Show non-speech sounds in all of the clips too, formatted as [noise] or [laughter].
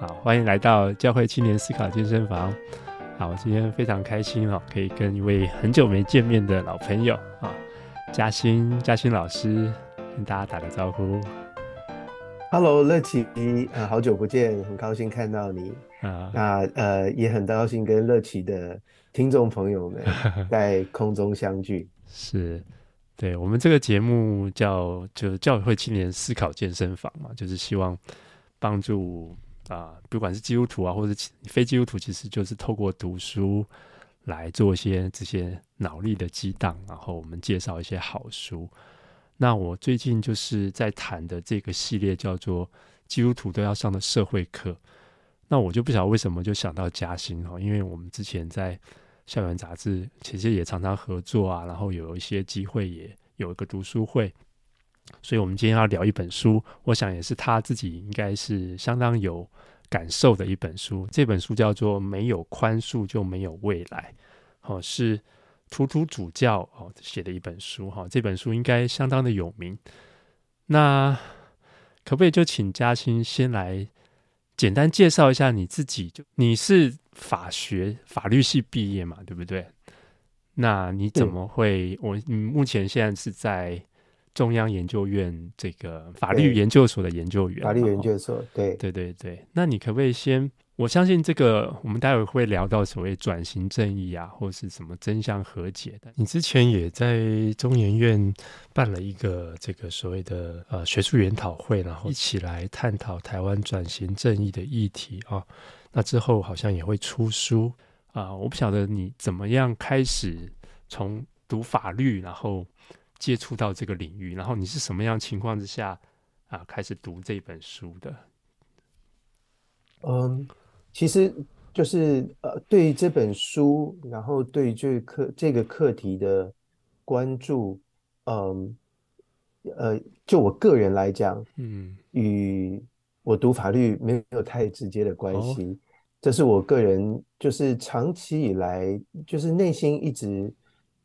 好，欢迎来到教会青年思考健身房。好，我今天非常开心哦，可以跟一位很久没见面的老朋友啊，嘉欣嘉欣老师跟大家打个招呼。Hello，乐奇，啊，好久不见，很高兴看到你啊。那呃，也很高兴跟乐奇的听众朋友们 [laughs] 在空中相聚。是。对，我们这个节目叫就是教会青年思考健身房嘛，就是希望帮助啊、不管是基督徒啊，或者非基督徒，其实就是透过读书来做一些这些脑力的激荡，然后我们介绍一些好书。那我最近就是在谈的这个系列叫做基督徒都要上的社会课，那我就不晓得为什么就想到嘉兴哦，因为我们之前在。校园杂志其实也常常合作啊，然后有一些机会也有一个读书会，所以我们今天要聊一本书，我想也是他自己应该是相当有感受的一本书。这本书叫做《没有宽恕就没有未来》，哦，是图图主教哦写的一本书哈。这本书应该相当的有名。那可不可以就请嘉欣先来简单介绍一下你自己？就你是？法学法律系毕业嘛，对不对？那你怎么会？我你目前现在是在中央研究院这个法律研究所的研究员。法律研究所，对对对对。那你可不可以先？我相信这个，我们待会会聊到所谓转型正义啊，或是什么真相和解的。你之前也在中研院办了一个这个所谓的呃学术研讨会，然后一起来探讨台湾转型正义的议题啊。那之后好像也会出书啊、呃，我不晓得你怎么样开始从读法律，然后接触到这个领域，然后你是什么样情况之下啊、呃、开始读这本书的？嗯，其实就是呃，对这本书，然后对这课这个课题的关注，嗯，呃，就我个人来讲，嗯，与我读法律没有太直接的关系。哦这是我个人就是长期以来就是内心一直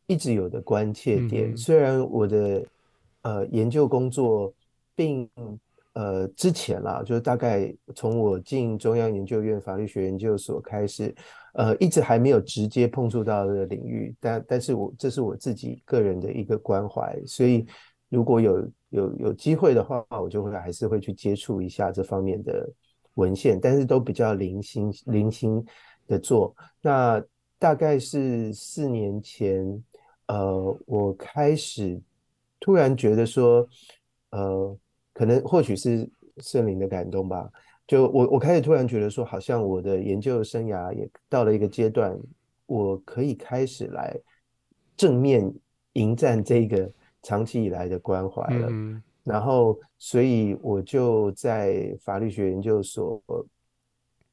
一直有的关切点。嗯、虽然我的呃研究工作并呃之前啦，就是大概从我进中央研究院法律学研究所开始，呃，一直还没有直接碰触到这个领域。但但是我这是我自己个人的一个关怀，所以如果有有有机会的话，我就会还是会去接触一下这方面的。文献，但是都比较零星零星的做。那大概是四年前，呃，我开始突然觉得说，呃，可能或许是圣灵的感动吧。就我我开始突然觉得说，好像我的研究生涯也到了一个阶段，我可以开始来正面迎战这个长期以来的关怀了。嗯然后，所以我就在法律学研究所，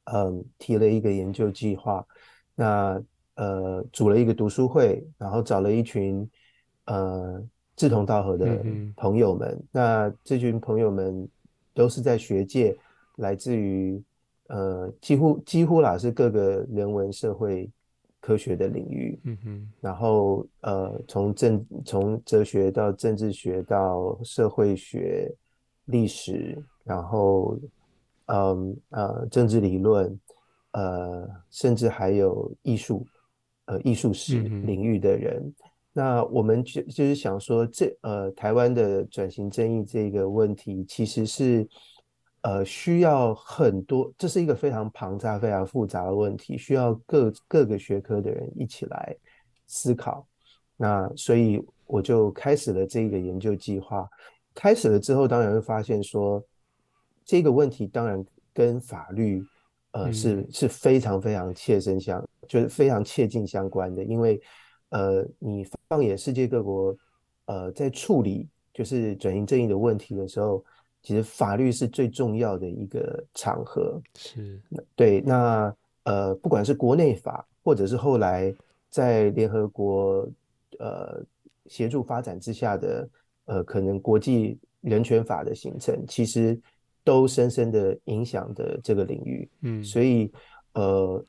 嗯，提了一个研究计划。那呃，组了一个读书会，然后找了一群呃志同道合的朋友们。嗯嗯。那这群朋友们都是在学界，来自于呃几乎几乎啦是各个人文社会。科学的领域，嗯哼，然后呃，从政从哲学到政治学到社会学、历史，然后嗯呃政治理论，呃，甚至还有艺术，呃艺术史领域的人，嗯、那我们就就是想说，这呃台湾的转型正义这个问题，其实是。呃，需要很多，这是一个非常庞杂、非常复杂的问题，需要各各个学科的人一起来思考。那所以我就开始了这个研究计划。开始了之后，当然会发现说，这个问题当然跟法律，呃，是是非常非常切身相，就是非常切近相关的。因为，呃，你放眼世界各国，呃，在处理就是转型正义的问题的时候。其实法律是最重要的一个场合，是对。那呃，不管是国内法，或者是后来在联合国呃协助发展之下的呃可能国际人权法的形成，其实都深深的影响的这个领域。嗯，所以呃，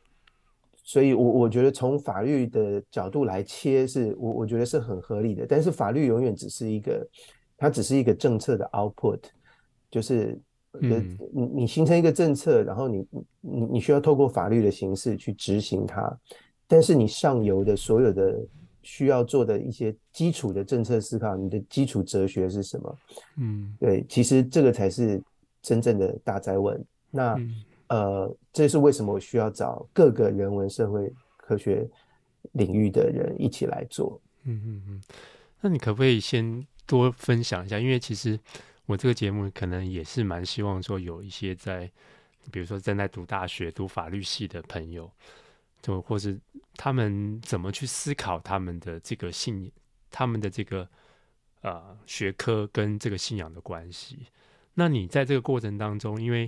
所以我我觉得从法律的角度来切是，是我我觉得是很合理的。但是法律永远只是一个，它只是一个政策的 output。就是嗯，你你形成一个政策，然后你你你需要透过法律的形式去执行它，但是你上游的所有的需要做的一些基础的政策思考，你的基础哲学是什么？嗯，对，其实这个才是真正的大灾问。那、嗯、呃，这是为什么我需要找各个人文社会科学领域的人一起来做？嗯嗯嗯，那你可不可以先多分享一下？因为其实我这个节目可能也是蛮希望说有一些在，比如说正在读大学、读法律系的朋友，就或是他们怎么去思考他们的这个信、他们的这个呃学科跟这个信仰的关系。那你在这个过程当中，因为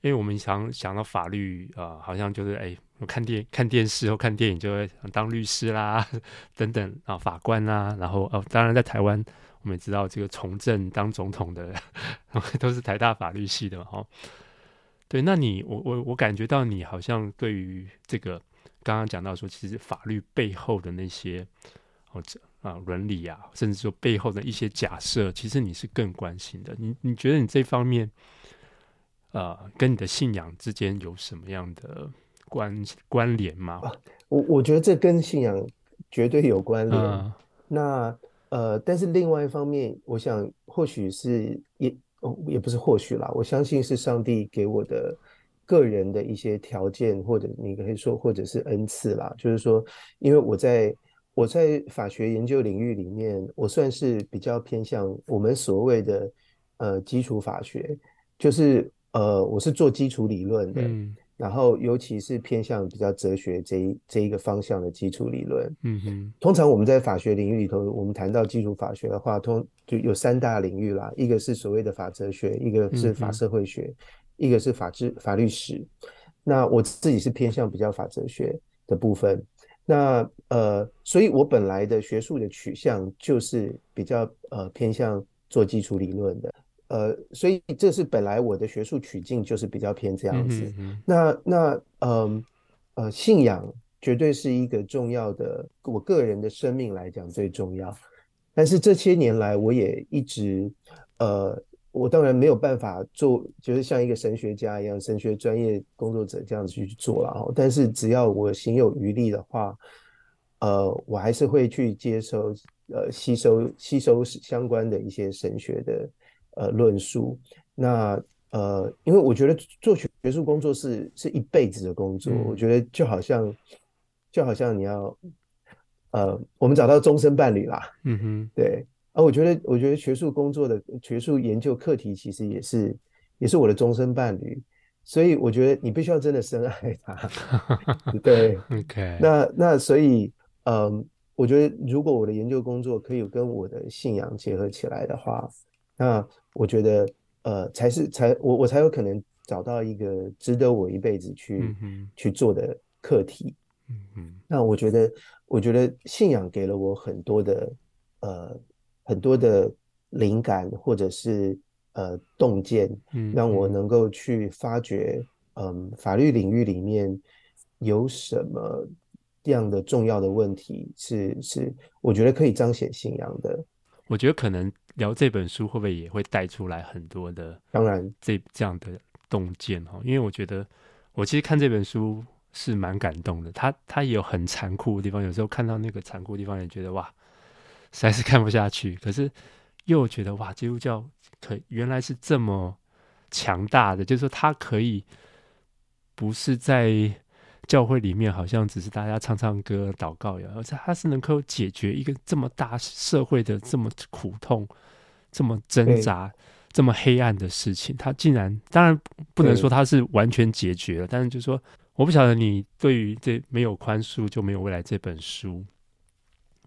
因为我们想想到法律啊、好像就是哎。我看电看电视或看电影就会当律师啦，[laughs] 等等啊，法官啦，然后哦，当然在台湾我们也知道这个从政当总统的 [laughs] 都是台大法律系的嘛，哈。对，那你我我我感觉到你好像对于这个刚刚讲到说，其实法律背后的那些或者啊伦理啊，甚至说背后的一些假设，其实你是更关心的。你你觉得你这方面呃跟你的信仰之间有什么样的？关关联吗？啊，我我觉得这跟信仰绝对有关联。嗯、那呃，但是另外一方面，我想或许是也也不是或许啦，我相信是上帝给我的个人的一些条件，或者你可以说或者是恩赐啦。就是说，因为我在我在法学研究领域里面，我算是比较偏向我们所谓的呃基础法学，就是呃我是做基础理论的。嗯然后，尤其是偏向比较哲学这一这一个方向的基础理论，嗯哼。通常我们在法学领域里头，我们谈到基础法学的话，通就有三大领域啦，一个是所谓的法哲学，一个是法社会学，嗯、一个是法治法律史。那我自己是偏向比较法哲学的部分。那呃，所以我本来的学术的取向就是比较呃偏向做基础理论的。呃，所以这是本来我的学术取径就是比较偏这样子。那那嗯呃，呃，信仰绝对是一个重要的，我个人的生命来讲最重要。但是这些年来，我也一直呃，我当然没有办法做，就是像一个神学家一样，神学专业工作者这样子去做了。但是只要我行有余力的话，呃，我还是会去接收呃吸收吸收相关的一些神学的。呃，论述那呃，因为我觉得做学学术工作是是一辈子的工作，嗯、我觉得就好像就好像你要呃，我们找到终身伴侣啦，嗯哼，对啊，我觉得我觉得学术工作的学术研究课题其实也是也是我的终身伴侣，所以我觉得你必须要真的深爱他，[laughs] 对，OK，那那所以嗯、呃，我觉得如果我的研究工作可以跟我的信仰结合起来的话。那我觉得，呃，才是才我我才有可能找到一个值得我一辈子去、嗯、去做的课题。嗯嗯那我觉得，我觉得信仰给了我很多的呃很多的灵感，或者是呃洞见，嗯、让我能够去发掘，嗯、呃，法律领域里面有什么样的重要的问题是是我觉得可以彰显信仰的。我觉得可能。聊这本书会不会也会带出来很多的，当然这这样的洞见哈，因为我觉得我其实看这本书是蛮感动的，他他也有很残酷的地方，有时候看到那个残酷的地方也觉得哇，实在是看不下去，可是又觉得哇，基督教可原来是这么强大的，就是说它可以不是在。教会里面好像只是大家唱唱歌、祷告呀，而且它是能够解决一个这么大社会的这么苦痛、这么挣扎、这么黑暗的事情。它竟然，当然不能说它是完全解决了，但是就是说，我不晓得你对于这没有宽恕就没有未来这本书，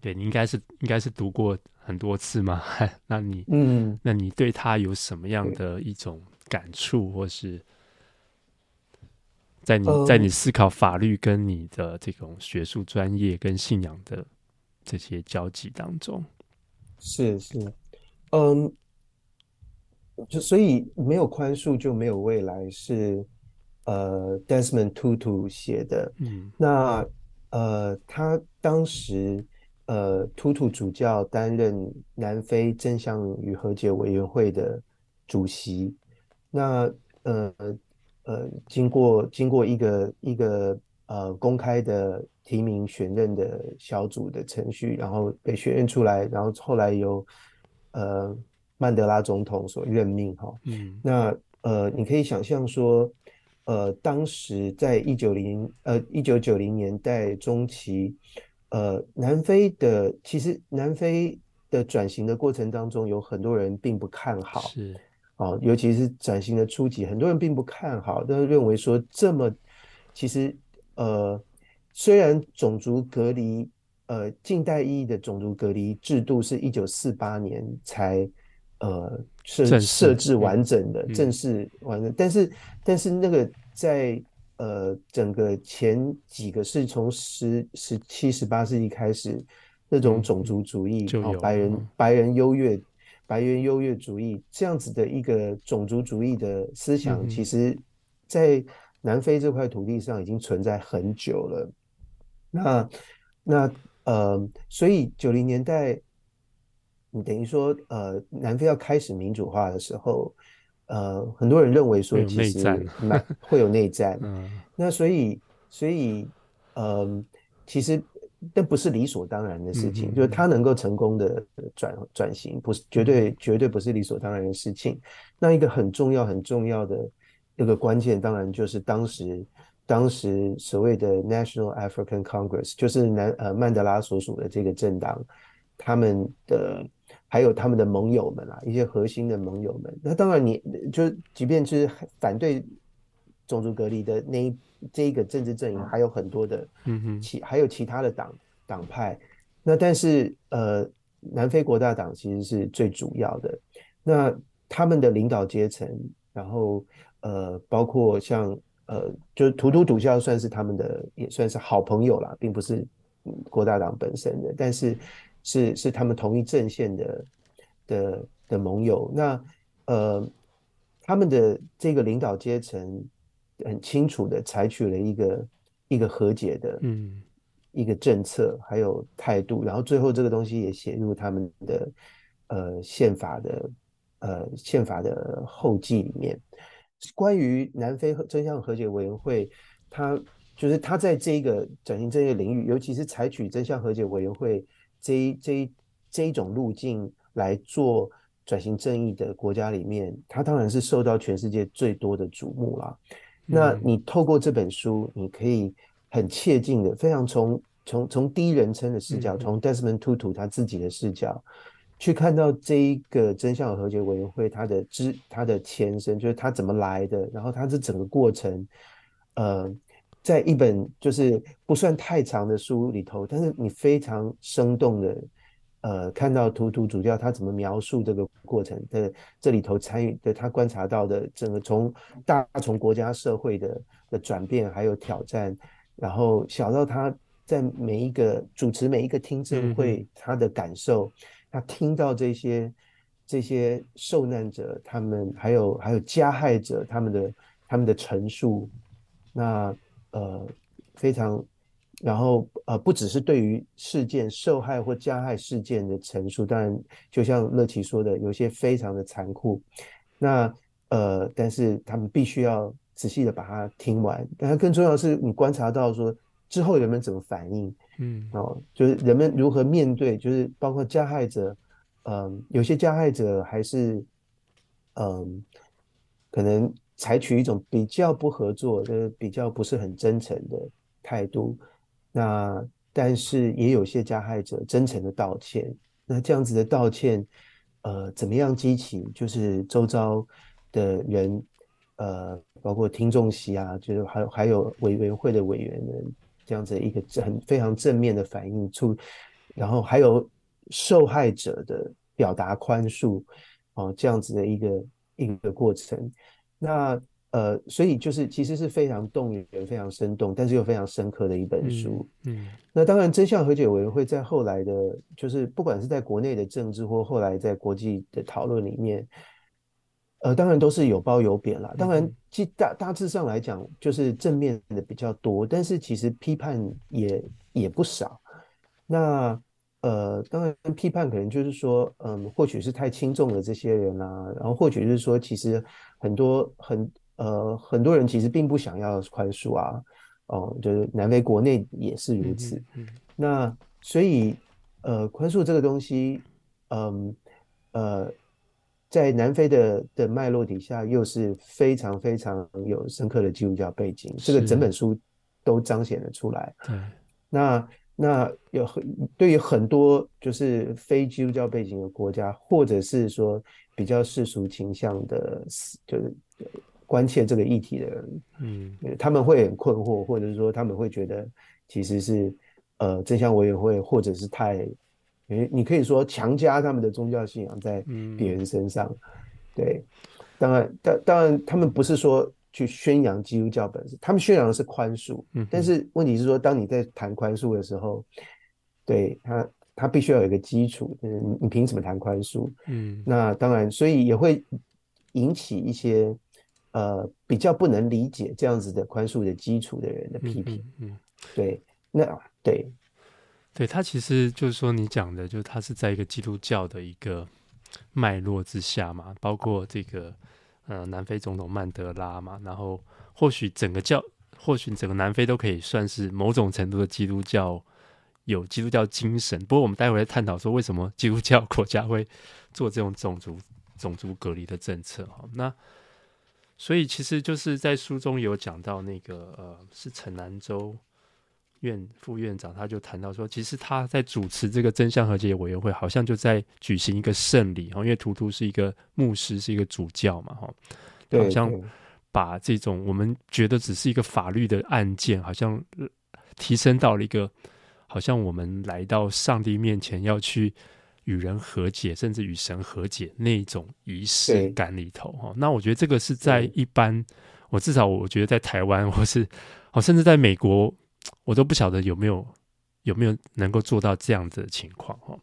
对你应该是应该是读过很多次嘛？[laughs] 那你嗯，那你对他有什么样的一种感触，或是？在你在你思考法律跟你的这种学术专业跟信仰的这些交集当中，是是，嗯，就所以没有宽恕就没有未来是呃 Desmond Tutu 写的，嗯，那呃他当时呃 Tutu 主教担任南非真相与和解委员会的主席，那呃呃，经过经过一个一个呃公开的提名选任的小组的程序，然后被选任出来，然后后来由呃曼德拉总统所任命哈。嗯，那呃，你可以想象说，呃，当时在一九零呃一九九零年代中期，呃，南非的其实南非的转型的过程当中，有很多人并不看好。是。啊，尤其是转型的初期，很多人并不看好，都认为说这么，其实呃，虽然种族隔离，呃，近代意义的种族隔离制度是一九四八年才呃设设置完整的，正式完整，但是但是那个在呃整个前几个是从十十七十八世纪开始，那种种族主义，白人白人优越。白人优越主义这样子的一个种族主义的思想，其实，在南非这块土地上已经存在很久了。那那呃，所以九零年代，你等于说呃，南非要开始民主化的时候，呃，很多人认为说其实蛮会有内战。[laughs] 嗯那所以所以呃，其实。那不是理所当然的事情，嗯、就是他能够成功的转转型，不是绝对绝对不是理所当然的事情。那一个很重要很重要的一个关键，当然就是当时当时所谓的 National African Congress，就是南呃曼德拉所属的这个政党，他们的还有他们的盟友们啊，一些核心的盟友们。那当然你就即便是反对种族隔离的那一。这一个政治阵营还有很多的，嗯哼，其还有其他的党党派，那但是呃，南非国大党其实是最主要的，那他们的领导阶层，然后呃，包括像呃，就是图图主教算是他们的也算是好朋友啦，并不是国大党本身的，但是是是他们同一阵线的的的盟友，那呃，他们的这个领导阶层。很清楚的采取了一个一个和解的，嗯，一个政策还有态度，然后最后这个东西也写入他们的呃宪法的呃宪法的后记里面。关于南非真相和解委员会，他就是他在这个转型正义领域，尤其是采取真相和解委员会这一这一这一种路径来做转型正义的国家里面，他当然是受到全世界最多的瞩目啦。那你透过这本书，你可以很切近的，非常从从从第一人称的视角，从 Desmond Tutu 他自己的视角，去看到这一个真相和解委员会它的之它的前身，就是它怎么来的，然后它这整个过程，呃，在一本就是不算太长的书里头，但是你非常生动的。呃，看到图图主教他怎么描述这个过程的，这里头参与的，他观察到的整个从大从国家社会的的转变还有挑战，然后小到他在每一个主持每一个听证会他的感受，嗯、他听到这些这些受难者他们还有还有加害者他们的他们的陈述，那呃非常。然后呃，不只是对于事件受害或加害事件的陈述，当然就像乐琪说的，有些非常的残酷。那呃，但是他们必须要仔细的把它听完。但更重要的是，你观察到说之后人们怎么反应，嗯，哦，就是人们如何面对，就是包括加害者，嗯、呃，有些加害者还是嗯、呃，可能采取一种比较不合作，的比较不是很真诚的态度。那但是也有些加害者真诚的道歉，那这样子的道歉，呃，怎么样激起就是周遭的人，呃，包括听众席啊，就是还有还有委员会的委员们这样子一个很非常正面的反应出，然后还有受害者的表达宽恕，哦、这样子的一个一个过程，那。呃，所以就是其实是非常动人、非常生动，但是又非常深刻的一本书。嗯，嗯，那当然，真相和解委员会在后来的，就是不管是在国内的政治或后来在国际的讨论里面，呃，当然都是有褒有贬啦。当然，其大大致上来讲，就是正面的比较多，但是其实批判也也不少。那呃，当然批判可能就是说，嗯，或许是太轻重了这些人啊，然后或许就是说，其实很多很呃很多人其实并不想要宽恕啊，哦，就是南非国内也是如此。嗯嗯、那所以呃，宽恕这个东西，嗯呃，在南非的的脉络底下，又是非常非常有深刻的基督教背景，这个整本书都彰显了出来。对，那。那有很对于很多就是非基督教背景的国家，或者是说比较世俗倾向的，就是关切这个议题的人，嗯，他们会很困惑，或者是说他们会觉得其实是呃真相委员会，或者是太，你你可以说强加他们的宗教信仰在别人身上，嗯、对，当然，当当然他们不是说。去宣扬基督教本身，他们宣扬的是宽恕，嗯，但是问题是说，当你在谈宽恕的时候，对他，他必须要有一个基础，就是你你凭什么谈宽恕？嗯，那当然，所以也会引起一些呃比较不能理解这样子的宽恕的基础的人的批评，嗯，嗯，对，那对，对他其实就是说你讲的，就是他是在一个基督教的一个脉络之下嘛，包括这个。呃，南非总统曼德拉嘛，然后或许整个教，或许整个南非都可以算是某种程度的基督教，有基督教精神。不过我们待会来探讨说，为什么基督教国家会做这种种族种族隔离的政策？哈，那所以其实就是在书中有讲到那个呃，是城南州。院副院长他就谈到说，其实他在主持这个真相和解委员会，好像就在举行一个圣礼哈，因为图图是一个牧师，是一个主教嘛哈，好像把这种我们觉得只是一个法律的案件，好像提升到了一个好像我们来到上帝面前要去与人和解，甚至与神和解那种仪式感里头哈。那我觉得这个是在一般，我至少我觉得在台湾或是哦，甚至在美国。我都不晓得有没有有没有能够做到这样子的情况哈。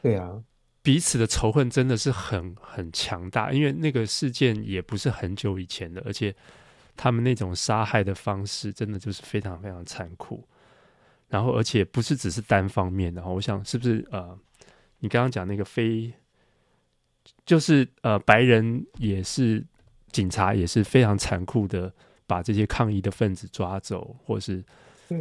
对啊，彼此的仇恨真的是很很强大，因为那个事件也不是很久以前的，而且他们那种杀害的方式真的就是非常非常残酷。然后，而且不是只是单方面的。我想是不是呃，你刚刚讲那个非，就是呃白人也是警察也是非常残酷的把这些抗议的分子抓走，或是。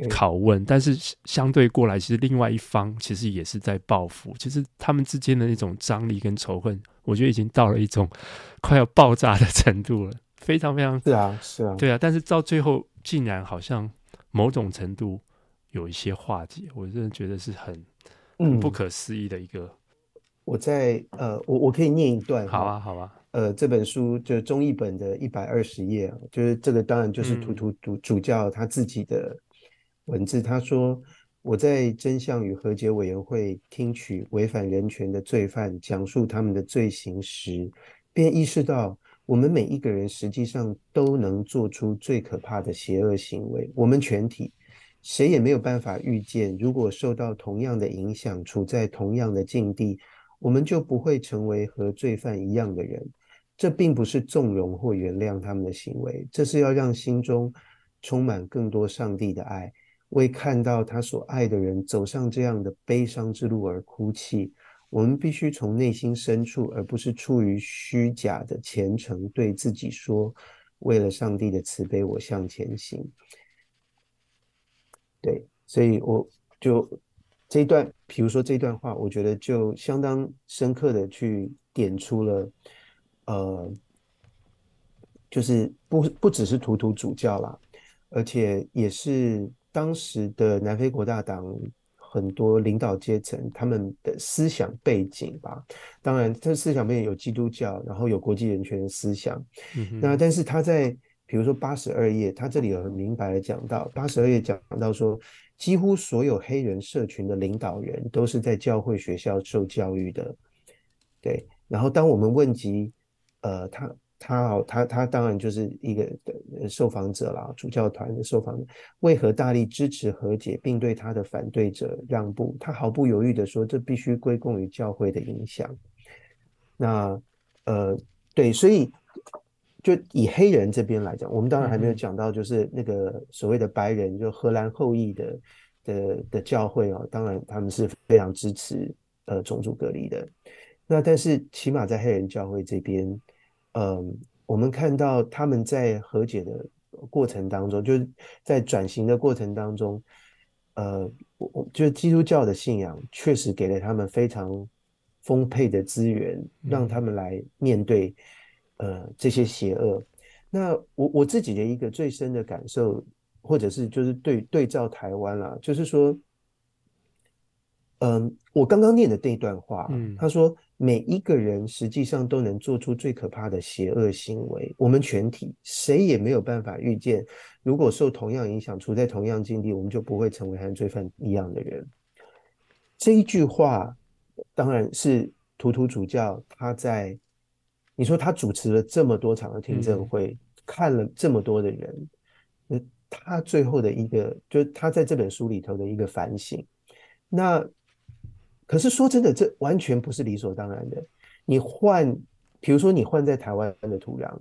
拷问，但是相对过来，其实另外一方其实也是在报复。其实他们之间的那种张力跟仇恨，我觉得已经到了一种 [laughs] 快要爆炸的程度了，非常非常是啊是啊，对啊。但是到最后，竟然好像某种程度有一些化解，我真的觉得是很，很不可思议的一个。嗯、我在呃，我我可以念一段，好啊好啊。呃，这本书就是中译本的一百二十页，就是这个当然就是图图主主教他自己的。文字他说：“我在真相与和解委员会听取违反人权的罪犯讲述他们的罪行时，便意识到我们每一个人实际上都能做出最可怕的邪恶行为。我们全体谁也没有办法预见，如果受到同样的影响，处在同样的境地，我们就不会成为和罪犯一样的人。这并不是纵容或原谅他们的行为，这是要让心中充满更多上帝的爱。”为看到他所爱的人走上这样的悲伤之路而哭泣，我们必须从内心深处，而不是出于虚假的虔诚，对自己说：“为了上帝的慈悲，我向前行。”对，所以我就这一段，比如说这段话，我觉得就相当深刻的去点出了，呃，就是不不只是图图主教啦，而且也是。当时的南非国大党很多领导阶层，他们的思想背景吧，当然，这思想背景有基督教，然后有国际人权的思想。嗯、那但是他在比如说八十二页，他这里有很明白的讲到，八十二页讲到说，几乎所有黑人社群的领导人都是在教会学校受教育的。对，然后当我们问及，呃，他。他哦，他他当然就是一个受访者啦，主教团的受访者，为何大力支持和解，并对他的反对者让步？他毫不犹豫的说，这必须归功于教会的影响。那呃，对，所以就以黑人这边来讲，我们当然还没有讲到，就是那个所谓的白人，就荷兰后裔的的的教会哦，当然他们是非常支持呃种族隔离的。那但是起码在黑人教会这边，嗯、呃，我们看到他们在和解的过程当中，就是在转型的过程当中，呃，我我觉得基督教的信仰确实给了他们非常丰沛的资源，让他们来面对呃这些邪恶。那我我自己的一个最深的感受，或者是就是对对照台湾啦，就是说，嗯，我刚刚念的这段话，嗯，他说每一个人实际上都能做出最可怕的邪恶行为，我们全体谁也没有办法预见，如果受同样影响，处在同样境地，我们就不会成为和罪犯一样的人。这一句话当然是图图主教他在。你说他主持了这么多场的听证会，嗯、看了这么多的人，那他最后的一个，就是他在这本书里头的一个反省。那可是说真的，这完全不是理所当然的。你换，比如说你换在台湾的土壤，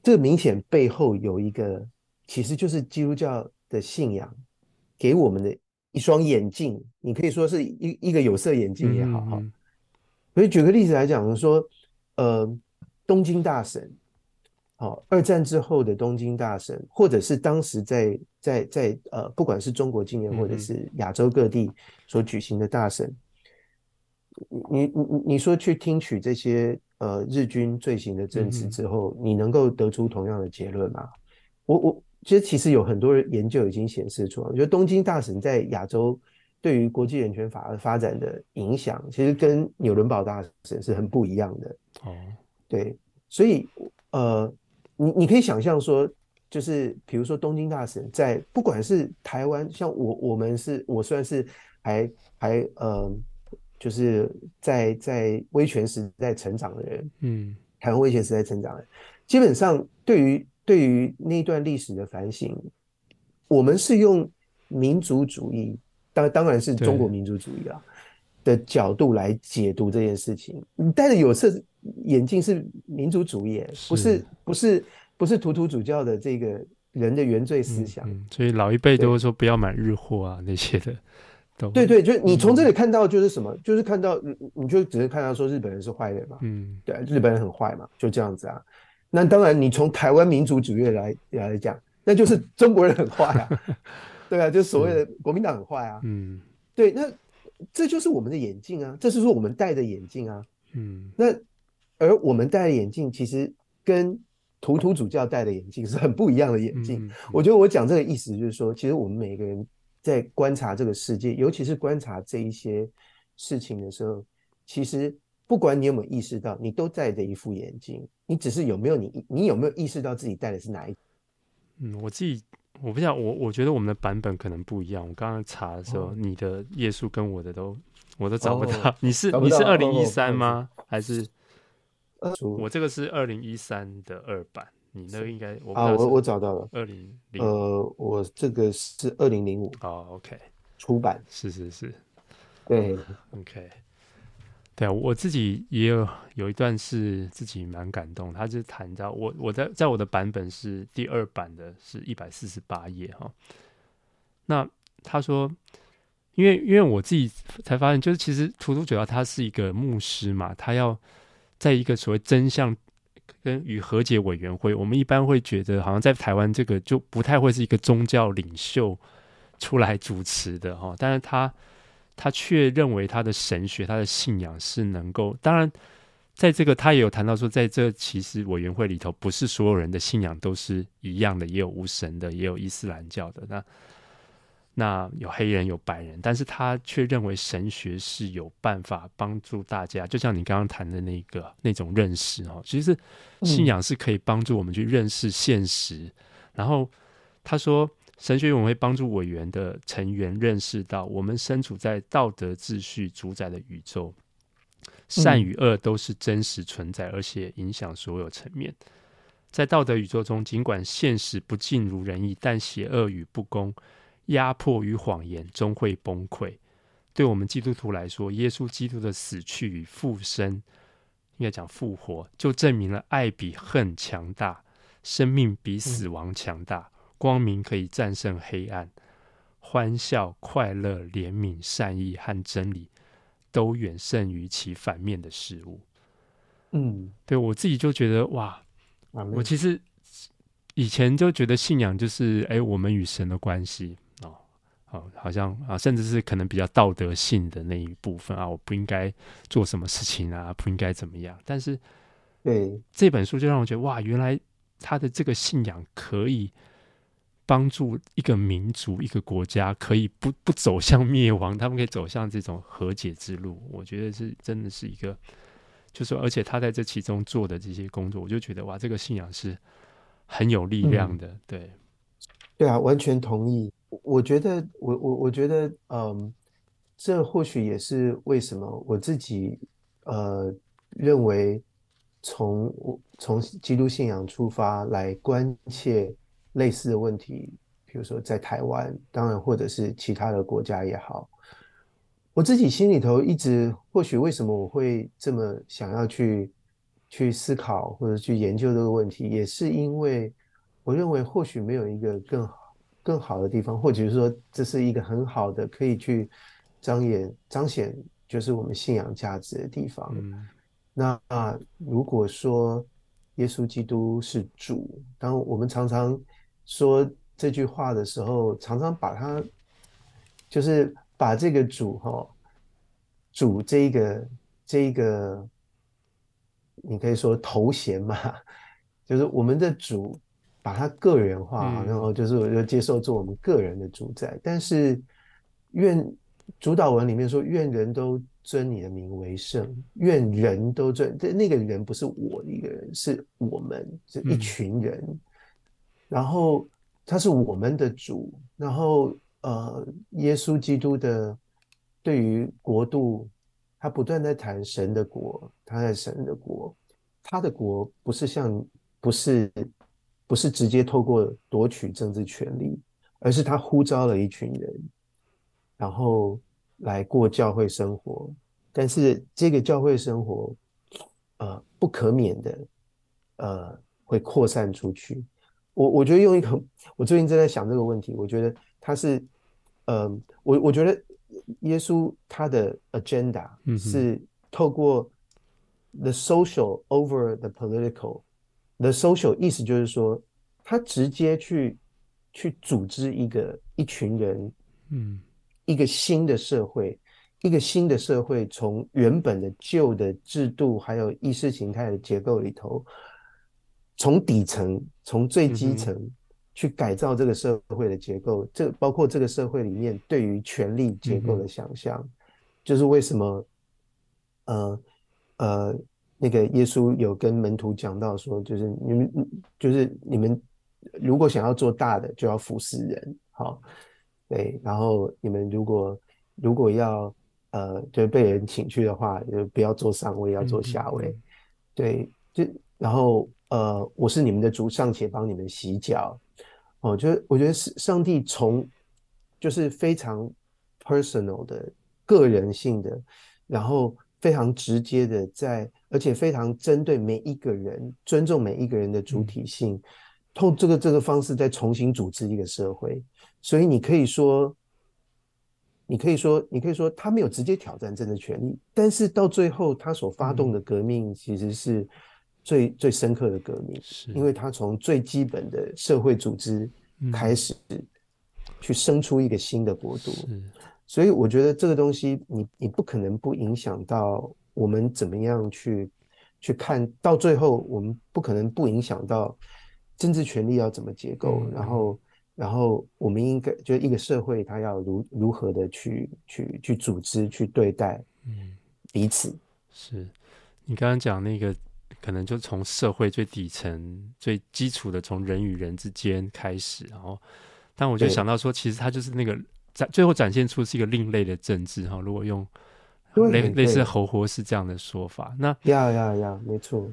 这明显背后有一个，其实就是基督教的信仰给我们的一双眼镜。你可以说是一一个有色眼镜也好哈。嗯嗯，所以举个例子来讲，说。呃，东京大审，好、哦，二战之后的东京大审，或者是当时在在在呃，不管是中国境内或者是亚洲各地所举行的大审，嗯、你你你说去听取这些呃日军罪行的证词之后，嗯、你能够得出同样的结论吗？我我其实其实有很多人研究已经显示出来，我觉得东京大审在亚洲。对于国际人权法的发展的影响，其实跟纽伦堡大审是很不一样的。哦，对，所以呃，你你可以想象说，就是比如说东京大审，在不管是台湾，像我我们是，我算是还还呃，就是在在威权时代成长的人，嗯，台湾威权时代成长的人，基本上对于对于那段历史的反省，我们是用民族主义。当当然是中国民族主义啊的角度来解读这件事情。你戴着有色眼镜是民族主义，不是不是不是图图主教的这个人的原罪思想。所以老一辈都会说不要买日货啊那些的。对对，就是你从这里看到就是什么，就是看到你你就只是看到说日本人是坏人嘛。嗯，对，日本人很坏嘛，就这样子啊。那当然，你从台湾民族主义来来讲，那就是中国人很坏啊。[laughs] 对啊，就是所谓的国民党很坏啊。嗯，对，那这就是我们的眼镜啊，这是说我们戴的眼镜啊。嗯，那而我们戴的眼镜其实跟图图主教戴的眼镜是很不一样的眼镜。嗯，我觉得我讲这个意思就是说，其实我们每个人在观察这个世界，尤其是观察这一些事情的时候，其实不管你有没有意识到，你都戴着一副眼镜，你只是有没有你你有没有意识到自己戴的是哪一？嗯，我自己。我不知道，我我觉得我们的版本可能不一样。我刚刚查的时候，哦、你的页数跟我的都我都找不到。哦、[laughs] 你是你是二零一三吗？哦、还是？呃、我这个是二零一三的二版，你那个应该我啊，我我找到了二零零呃，我这个是二零零五哦，OK，出版是是是，对，OK。对啊，我自己也有有一段是自己蛮感动。他就谈到我我在在我的版本是第二版的，是一百四十八页哈。那他说，因为因为我自己才发现，就是其实图图主要他是一个牧师嘛，他要在一个所谓真相跟与和解委员会，我们一般会觉得好像在台湾这个就不太会是一个宗教领袖出来主持的哈，但是他。他却认为他的神学、他的信仰是能够，当然，在这个他也有谈到说，在这其实委员会里头，不是所有人的信仰都是一样的，也有无神的，也有伊斯兰教的，那那有黑人有白人，但是他却认为神学是有办法帮助大家，就像你刚刚谈的那个那种认识哦，其实信仰是可以帮助我们去认识现实。嗯、然后他说。神学院会帮助委员的成员认识到，我们身处在道德秩序主宰的宇宙，善与恶都是真实存在，而且影响所有层面。在道德宇宙中，尽管现实不尽如人意，但邪恶与不公、压迫与谎言终会崩溃。对我们基督徒来说，耶稣基督的死去与复生，应该讲复活，就证明了爱比恨强大，生命比死亡强大。光明可以战胜黑暗，欢笑、快乐、怜悯、善意和真理，都远胜于其反面的事物。嗯，对我自己就觉得哇，我其实以前就觉得信仰就是哎，我们与神的关系哦，哦，好像啊，甚至是可能比较道德性的那一部分啊，我不应该做什么事情啊，不应该怎么样。但是，对这本书就让我觉得哇，原来他的这个信仰可以。帮助一个民族、一个国家可以不不走向灭亡，[laughs] 他们可以走向这种和解之路。我觉得是真的是一个，就是说，而且他在这其中做的这些工作，我就觉得哇，这个信仰是很有力量的。嗯、对，对啊，完全同意。我觉得，我我我觉得，嗯，这或许也是为什么我自己呃认为从我从基督信仰出发来关切。类似的问题，比如说在台湾，当然或者是其他的国家也好，我自己心里头一直，或许为什么我会这么想要去去思考或者去研究这个问题，也是因为我认为或许没有一个更好更好的地方，或者是说这是一个很好的可以去彰显彰显就是我们信仰价值的地方。嗯、那如果说耶稣基督是主，当我们常常。说这句话的时候，常常把它，就是把这个主哈、哦，主这个这个，你可以说头衔嘛，[laughs] 就是我们的主，把它个人化，嗯、然后就是我就接受做我们个人的主宰。但是愿主导文里面说，愿人都尊你的名为圣，愿人都尊，这那个人不是我一个人，是我们是一群人。嗯然后他是我们的主，然后呃，耶稣基督的对于国度，他不断在谈神的国，他在神的国，他的国不是像不是不是直接透过夺取政治权力，而是他呼召了一群人，然后来过教会生活，但是这个教会生活，呃，不可免的，呃，会扩散出去。我我觉得用一个，我最近正在想这个问题。我觉得他是，呃，我我觉得耶稣他的 agenda 是透过 the social over the political。the social 意思就是说，他直接去去组织一个一群人，嗯，一个新的社会，一个新的社会从原本的旧的制度还有意识形态的结构里头。从底层，从最基层去改造这个社会的结构，这包括这个社会里面对于权力结构的想象，就是为什么，呃呃，那个耶稣有跟门徒讲到说，就是你们，就是你们如果想要做大的，就要服侍人，好，对，然后你们如果如果要呃，就被人请去的话，就不要做上位，要做下位，对，就然后。呃，我是你们的主，尚且帮你们洗脚。哦，就是我觉得是上帝从就是非常 personal 的个人性的，然后非常直接的在，而且非常针对每一个人，尊重每一个人的主体性，嗯、透这个这个方式再重新组织一个社会。所以你可以说，你可以说，你可以说他没有直接挑战政治权利，但是到最后他所发动的革命其实是。最最深刻的革命，是因为他从最基本的社会组织开始，去生出一个新的国度。所以我觉得这个东西你，你你不可能不影响到我们怎么样去去看到最后，我们不可能不影响到政治权力要怎么结构，嗯、然后然后我们应该就一个社会，它要如如何的去去去组织去对待彼此。嗯、是你刚刚讲那个。可能就从社会最底层、最基础的，从人与人之间开始，然后，但我就想到说，其实它就是那个展，最后展现出是一个另类的政治哈。如果用类类似侯活是这样的说法，那要要要，没错。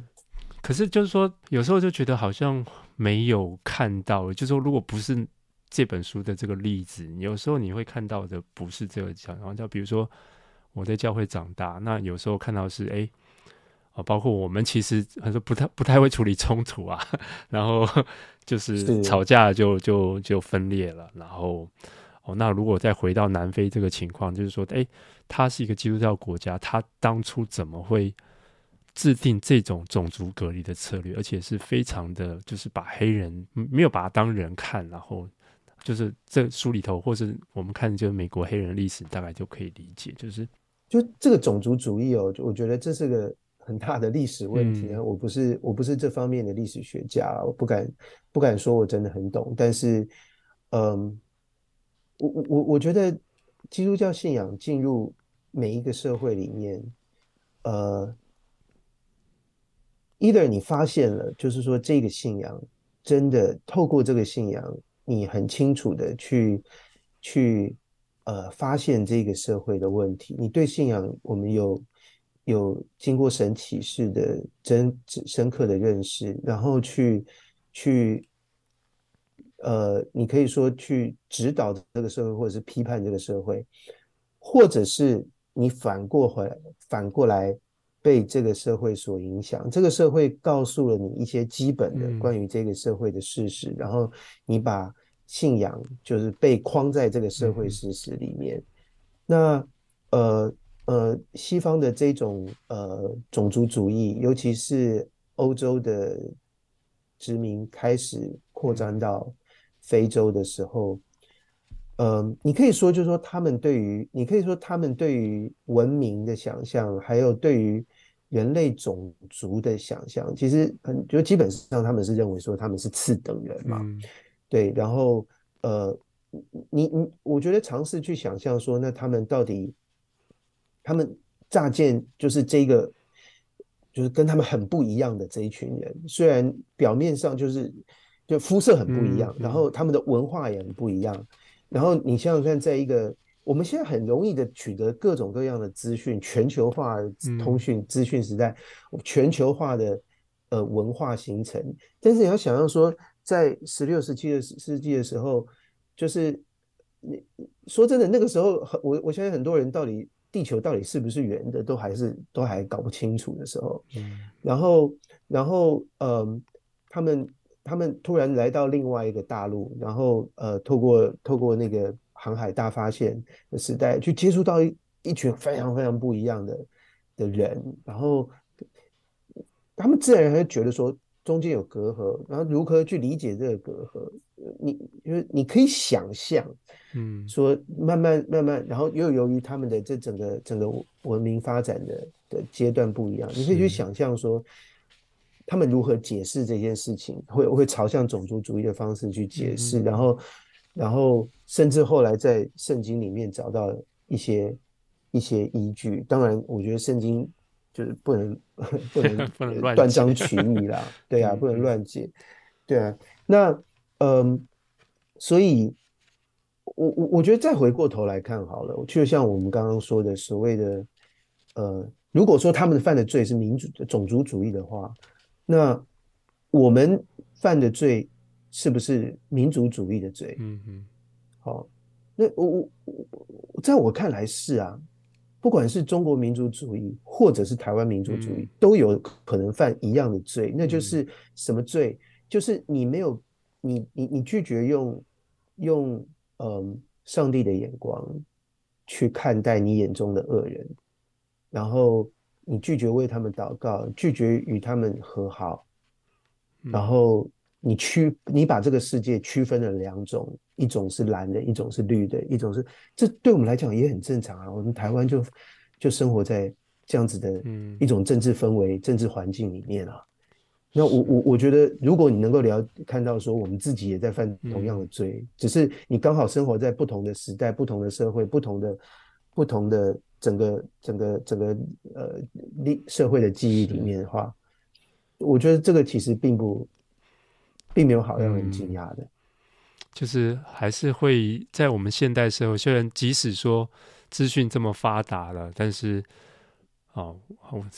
可是就是说，有时候就觉得好像没有看到，就是说，如果不是这本书的这个例子，有时候你会看到的不是这个讲，然后就比如说我在教会长大，那有时候看到是哎。啊，包括我们其实很多不太不太会处理冲突啊，[laughs] 然后就 [laughs] 是吵架就就就分裂了，然后哦，那如果再回到南非这个情况，就是说，哎，它是一个基督教国家，它当初怎么会制定这种种族隔离的策略，而且是非常的，就是把黑人没有把他当人看，然后。就是这书里头，或是我们看，就是美国黑人历史，大概就可以理解。就是，就这个种族主义哦，我觉得这是个很大的历史问题啊。我不是我不是这方面的历史学家，我不敢不敢说我真的很懂。但是，嗯，我我我我觉得基督教信仰进入每一个社会里面，呃，either 你发现了，就是说这个信仰真的透过这个信仰。你很清楚的去去呃发现这个社会的问题，你对信仰我们有有经过神启示的真深刻的认识，然后去去呃，你可以说去指导这个社会，或者是批判这个社会，或者是你反过回来反过来被这个社会所影响，这个社会告诉了你一些基本的关于这个社会的事实，嗯、然后你把信仰就是被框在这个社会事实里面。嗯、那呃呃，西方的这种呃种族主义，尤其是欧洲的殖民开始扩张到非洲的时候，嗯、呃，你可以说，就是说他们对于，你可以说他们对于文明的想象，还有对于人类种族的想象，其实很就基本上他们是认为说他们是次等人嘛。嗯对，然后呃，你你，我觉得尝试去想象说，那他们到底，他们乍见就是这个，就是跟他们很不一样的这一群人，虽然表面上就是就肤色很不一样，嗯嗯、然后他们的文化也很不一样，然后你想想看，在一个我们现在很容易的取得各种各样的资讯，全球化通讯资讯时代，嗯、全球化的呃文化形成，但是你要想象说。在十六、十七的世纪的时候，就是你说真的，那个时候很，我我相信很多人到底地球到底是不是圆的，都还是都还搞不清楚的时候。嗯。然后，然后，嗯，他们他们突然来到另外一个大陆，然后呃，透过透过那个航海大发现的时代，去接触到一一群非常非常不一样的的人，然后他们自然会觉得说。中间有隔阂，然后如何去理解这个隔阂？你因为你可以想象，嗯，说慢慢慢慢，然后又由于他们的这整个整个文明发展的的阶段不一样，你可以去想象说，他们如何解释这件事情，会会朝向种族主义的方式去解释，然后然后甚至后来在圣经里面找到一些一些依据。当然，我觉得圣经。就是不能不能 [laughs] 不能断章 [laughs] 取义啦，对啊，不能乱解，对啊。那嗯，所以，我我我觉得再回过头来看好了，就像我们刚刚说的，所谓的呃，如果说他们犯的罪是民主种族主义的话，那我们犯的罪是不是民族主义的罪？嗯嗯。好，那我我我在我看来是啊。不管是中国民族主义，或者是台湾民族主义，都有可能犯一样的罪，那就是什么罪？就是你没有，你你你拒绝用用嗯上帝的眼光去看待你眼中的恶人，然后你拒绝为他们祷告，拒绝与他们和好，然后。你区，你把这个世界区分了两种，一种是蓝的，一种是绿的，一种是，这对我们来讲也很正常啊。我们台湾就就生活在这样子的一种政治氛围、嗯、政治环境里面啊。那我我我觉得，如果你能够了看到说，我们自己也在犯同样的罪，嗯、只是你刚好生活在不同的时代、不同的社会、不同的不同的整个整个整个呃历社会的记忆里面的话，我觉得这个其实并不。并没有好让人惊讶的、嗯，就是还是会在我们现代社会，虽然即使说资讯这么发达了，但是哦，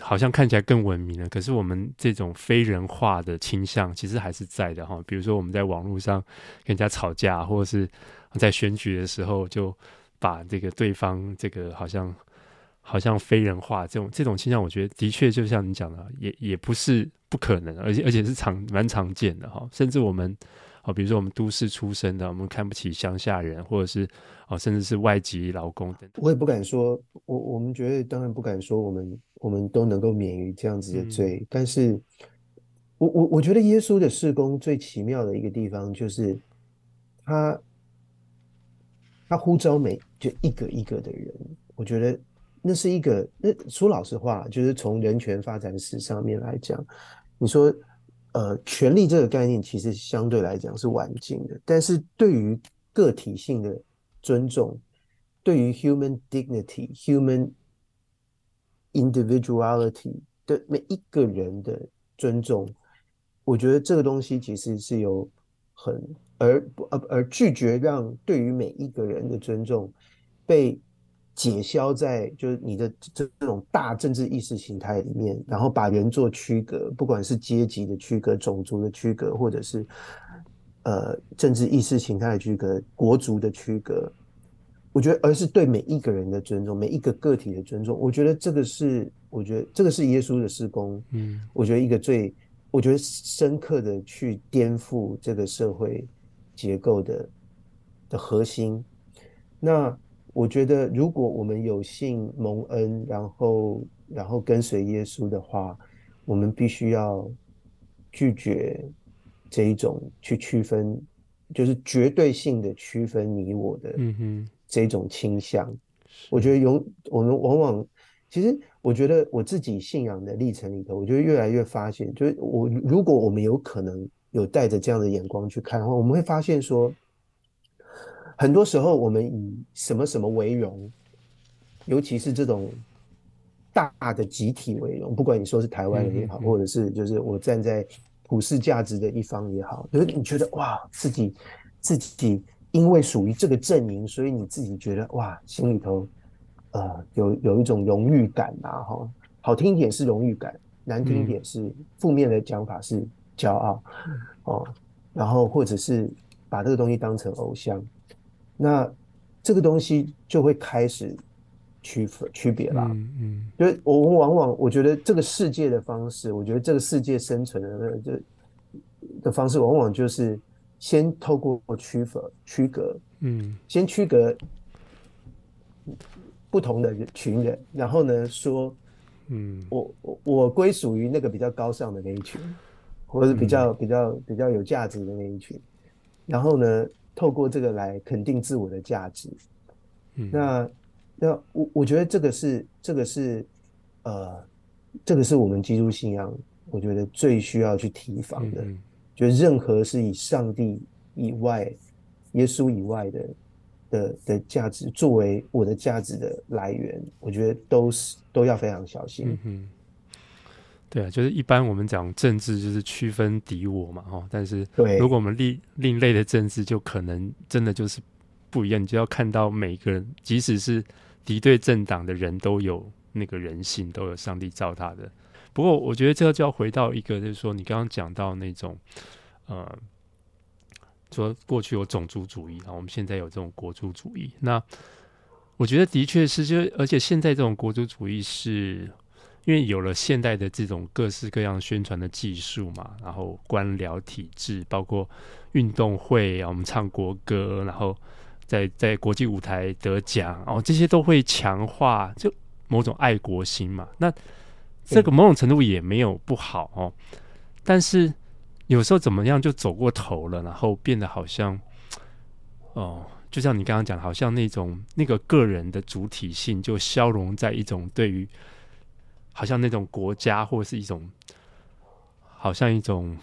好像看起来更文明了。可是我们这种非人化的倾向，其实还是在的哈。比如说我们在网络上跟人家吵架，或者是在选举的时候，就把这个对方这个好像好像非人化这种这种倾向，我觉得的确就像你讲的，也也不是。不可能，而且而且是常蛮常见的哈，甚至我们哦，比如说我们都市出身的，我们看不起乡下人，或者是哦，甚至是外籍劳工等等。我也不敢说，我我们觉得当然不敢说，我们我们都能够免于这样子的罪。嗯、但是，我我我觉得耶稣的事工最奇妙的一个地方，就是他他呼召每就一个一个的人，我觉得那是一个那说老实话，就是从人权发展史上面来讲，你说。呃，权利这个概念其实相对来讲是晚近的，但是对于个体性的尊重，对于 human dignity、human individuality 的每一个人的尊重，我觉得这个东西其实是有很而而而拒绝让对于每一个人的尊重被。解消在就是你的这这种大政治意识形态里面，然后把人做区隔，不管是阶级的区隔、种族的区隔，或者是呃政治意识形态的区隔、国族的区隔，我觉得而是对每一个人的尊重，每一个个体的尊重。我觉得这个是，我觉得这个是耶稣的施工。嗯，我觉得一个最，我觉得深刻的去颠覆这个社会结构的的核心。那。我觉得，如果我们有幸蒙恩，然后然后跟随耶稣的话，我们必须要拒绝这一种去区分，就是绝对性的区分你我的这种倾向。嗯、我觉得永我们往往，其实我觉得我自己信仰的历程里头，我觉得越来越发现，就是我如果我们有可能有带着这样的眼光去看的话，我们会发现说。很多时候，我们以什么什么为荣，尤其是这种大的集体为荣。不管你说是台湾人也好，或者是就是我站在普世价值的一方也好，就是你觉得哇，自己自己因为属于这个阵营，所以你自己觉得哇，心里头呃有有一种荣誉感呐，哈，好听一点是荣誉感，难听一点是负面的讲法是骄傲哦，然后或者是把这个东西当成偶像。那这个东西就会开始区分区别啦。嗯嗯，因为我们往往我觉得这个世界的方式，我觉得这个世界生存的那个这的方式，往往就是先透过区分区隔，嗯，先区隔不同的群人，然后呢说，嗯，我我我归属于那个比较高尚的那一群，或者是比较比较比较有价值的那一群，然后呢。透过这个来肯定自我的价值，嗯，那那我我觉得这个是这个是呃，这个是我们基督信仰，我觉得最需要去提防的，嗯，就是任何是以上帝以外、耶稣以外的的的价值作为我的价值的来源，我觉得都是都要非常小心。嗯对啊，就是一般我们讲政治就是区分敌我嘛，哈。但是，如果我们另另类的政治，就可能真的就是不一样。你就要看到每个人，即使是敌对政党的人都有那个人性，都有上帝造他的。不过，我觉得这个就要回到一个，就是说你刚刚讲到那种，呃，说过去有种族主义，然后我们现在有这种国族主义。那我觉得的确是，就而且现在这种国族主义是。因为有了现代的这种各式各样宣传的技术嘛，然后官僚体制，包括运动会啊，我们唱国歌，然后在在国际舞台得奖哦，这些都会强化就某种爱国心嘛。那这个某种程度也没有不好哦，但是有时候怎么样就走过头了，然后变得好像哦，就像你刚刚讲，好像那种那个个人的主体性就消融在一种对于。好像那种国家，或是一种，好像一种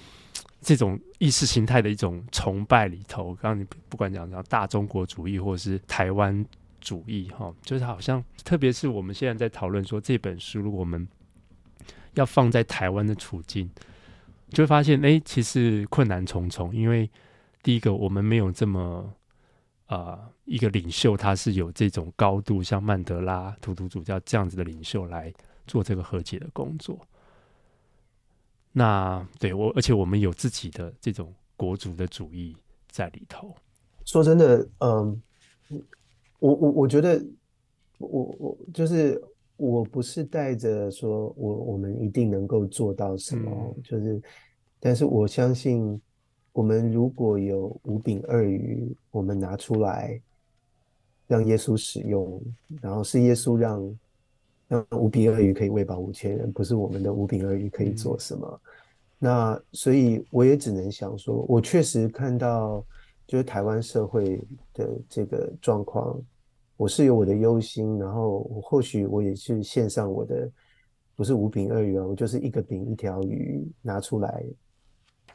这种意识形态的一种崇拜里头。刚你不管讲讲大中国主义，或者是台湾主义，哈，就是好像，特别是我们现在在讨论说这本书，如果我们要放在台湾的处境，就会发现，哎，其实困难重重。因为第一个，我们没有这么啊、一个领袖，他是有这种高度，像曼德拉、图图主教这样子的领袖来。做这个和解的工作，那对我，而且我们有自己的这种国族的主义在里头。说真的，嗯，我我我觉得，我我就是我不是带着说我我们一定能够做到什么，嗯、就是，但是我相信，我们如果有五饼二鱼，我们拿出来让耶稣使用，然后是耶稣让让五饼二鱼可以喂饱五千人，不是我们的五饼二鱼可以做什么？嗯、那所以我也只能想说，我确实看到就是台湾社会的这个状况，我是有我的忧心，然后或许我也是献上我的，不是五饼二鱼啊，我就是一个饼一条鱼拿出来。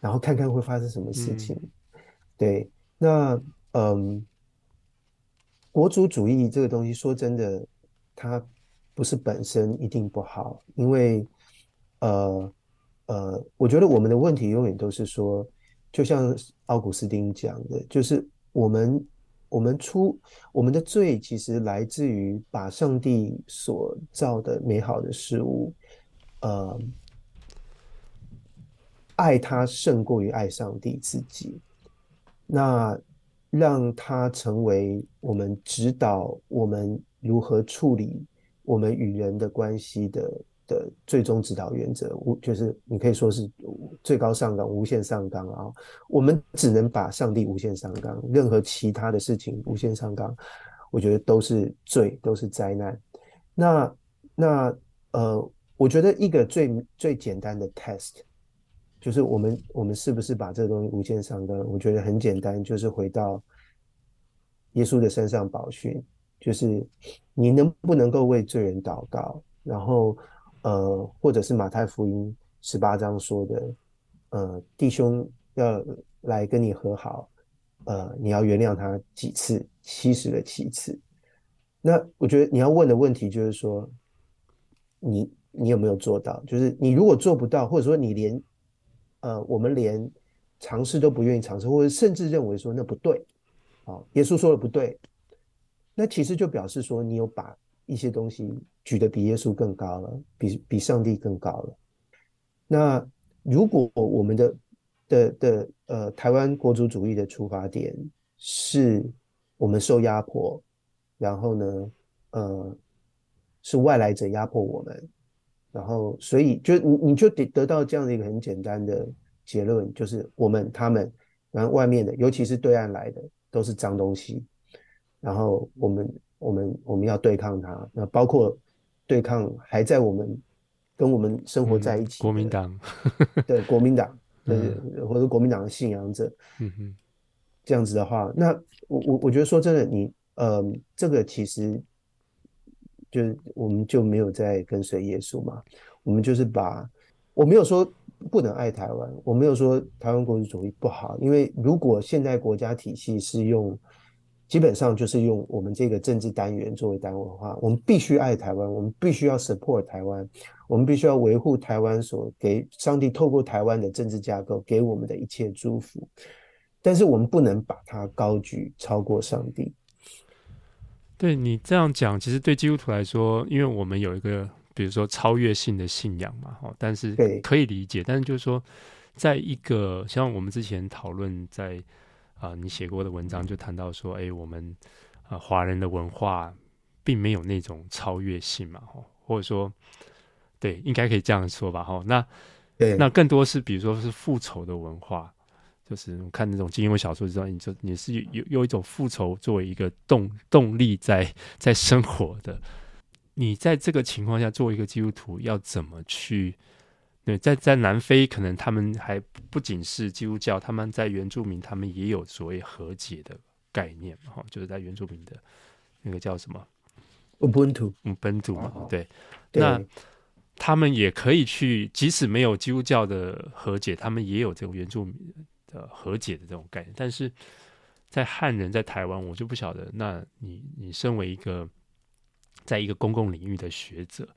然后看看会发生什么事情，嗯、对，那嗯，国族主义这个东西，说真的，它不是本身一定不好，因为呃呃，我觉得我们的问题永远都是说，就像奥古斯丁讲的，就是我们我们出我们的罪，其实来自于把上帝所造的美好的事物，呃。爱他胜过于爱上帝自己，那让他成为我们指导我们如何处理我们与人的关系的的最终指导原则，无就是你可以说是最高上纲、无限上纲啊。我们只能把上帝无限上纲，任何其他的事情无限上纲，我觉得都是罪，都是灾难。那那呃，我觉得一个最最简单的 test。就是我们，我们是不是把这个东西无限上纲？我觉得很简单，就是回到耶稣的身上宝训，就是你能不能够为罪人祷告？然后，呃，或者是马太福音十八章说的，呃，弟兄要来跟你和好，呃，你要原谅他几次？七十个七次。那我觉得你要问的问题就是说，你你有没有做到？就是你如果做不到，或者说你连呃，我们连尝试都不愿意尝试，或者甚至认为说那不对，啊，耶稣说的不对，那其实就表示说你有把一些东西举得比耶稣更高了，比比上帝更高了。那如果我们的的的呃台湾国族主义的出发点是我们受压迫，然后呢，呃，是外来者压迫我们。然后，所以就你你就得得到这样的一个很简单的结论，就是我们他们，然后外面的，尤其是对岸来的，都是脏东西。然后我们我们我们要对抗它，那包括对抗还在我们跟我们生活在一起、嗯、国民党，[laughs] 对国民党，嗯、或者国民党的信仰者，嗯哼，这样子的话，那我我我觉得说真的，你呃，这个其实。就是我们就没有在跟随耶稣嘛，我们就是把，我没有说不能爱台湾，我没有说台湾国族主义不好，因为如果现在国家体系是用，基本上就是用我们这个政治单元作为单位的话，我们必须爱台湾，我们必须要 support 台湾，我们必须要维护台湾所给上帝透过台湾的政治架构给我们的一切祝福，但是我们不能把它高举超过上帝。对你这样讲，其实对基督徒来说，因为我们有一个比如说超越性的信仰嘛，哈，但是可以理解。但是就是说，在一个像我们之前讨论在啊、呃，你写过的文章就谈到说，哎，我们啊、呃、华人的文化并没有那种超越性嘛，哈，或者说，对，应该可以这样说吧，哈。那那更多是比如说是复仇的文化。就是看那种金庸小说，知道你就你是有有一种复仇作为一个动动力在在生活的。你在这个情况下，作为一个基督徒，要怎么去？对，在在南非，可能他们还不仅是基督教，他们在原住民，他们也有所谓和解的概念，哈，就是在原住民的那个叫什么，Ubuntu，Ubuntu 嘛，对，那他们也可以去，即使没有基督教的和解，他们也有这种原住民。的和解的这种概念，但是在汉人在台湾，我就不晓得。那你你身为一个在一个公共领域的学者，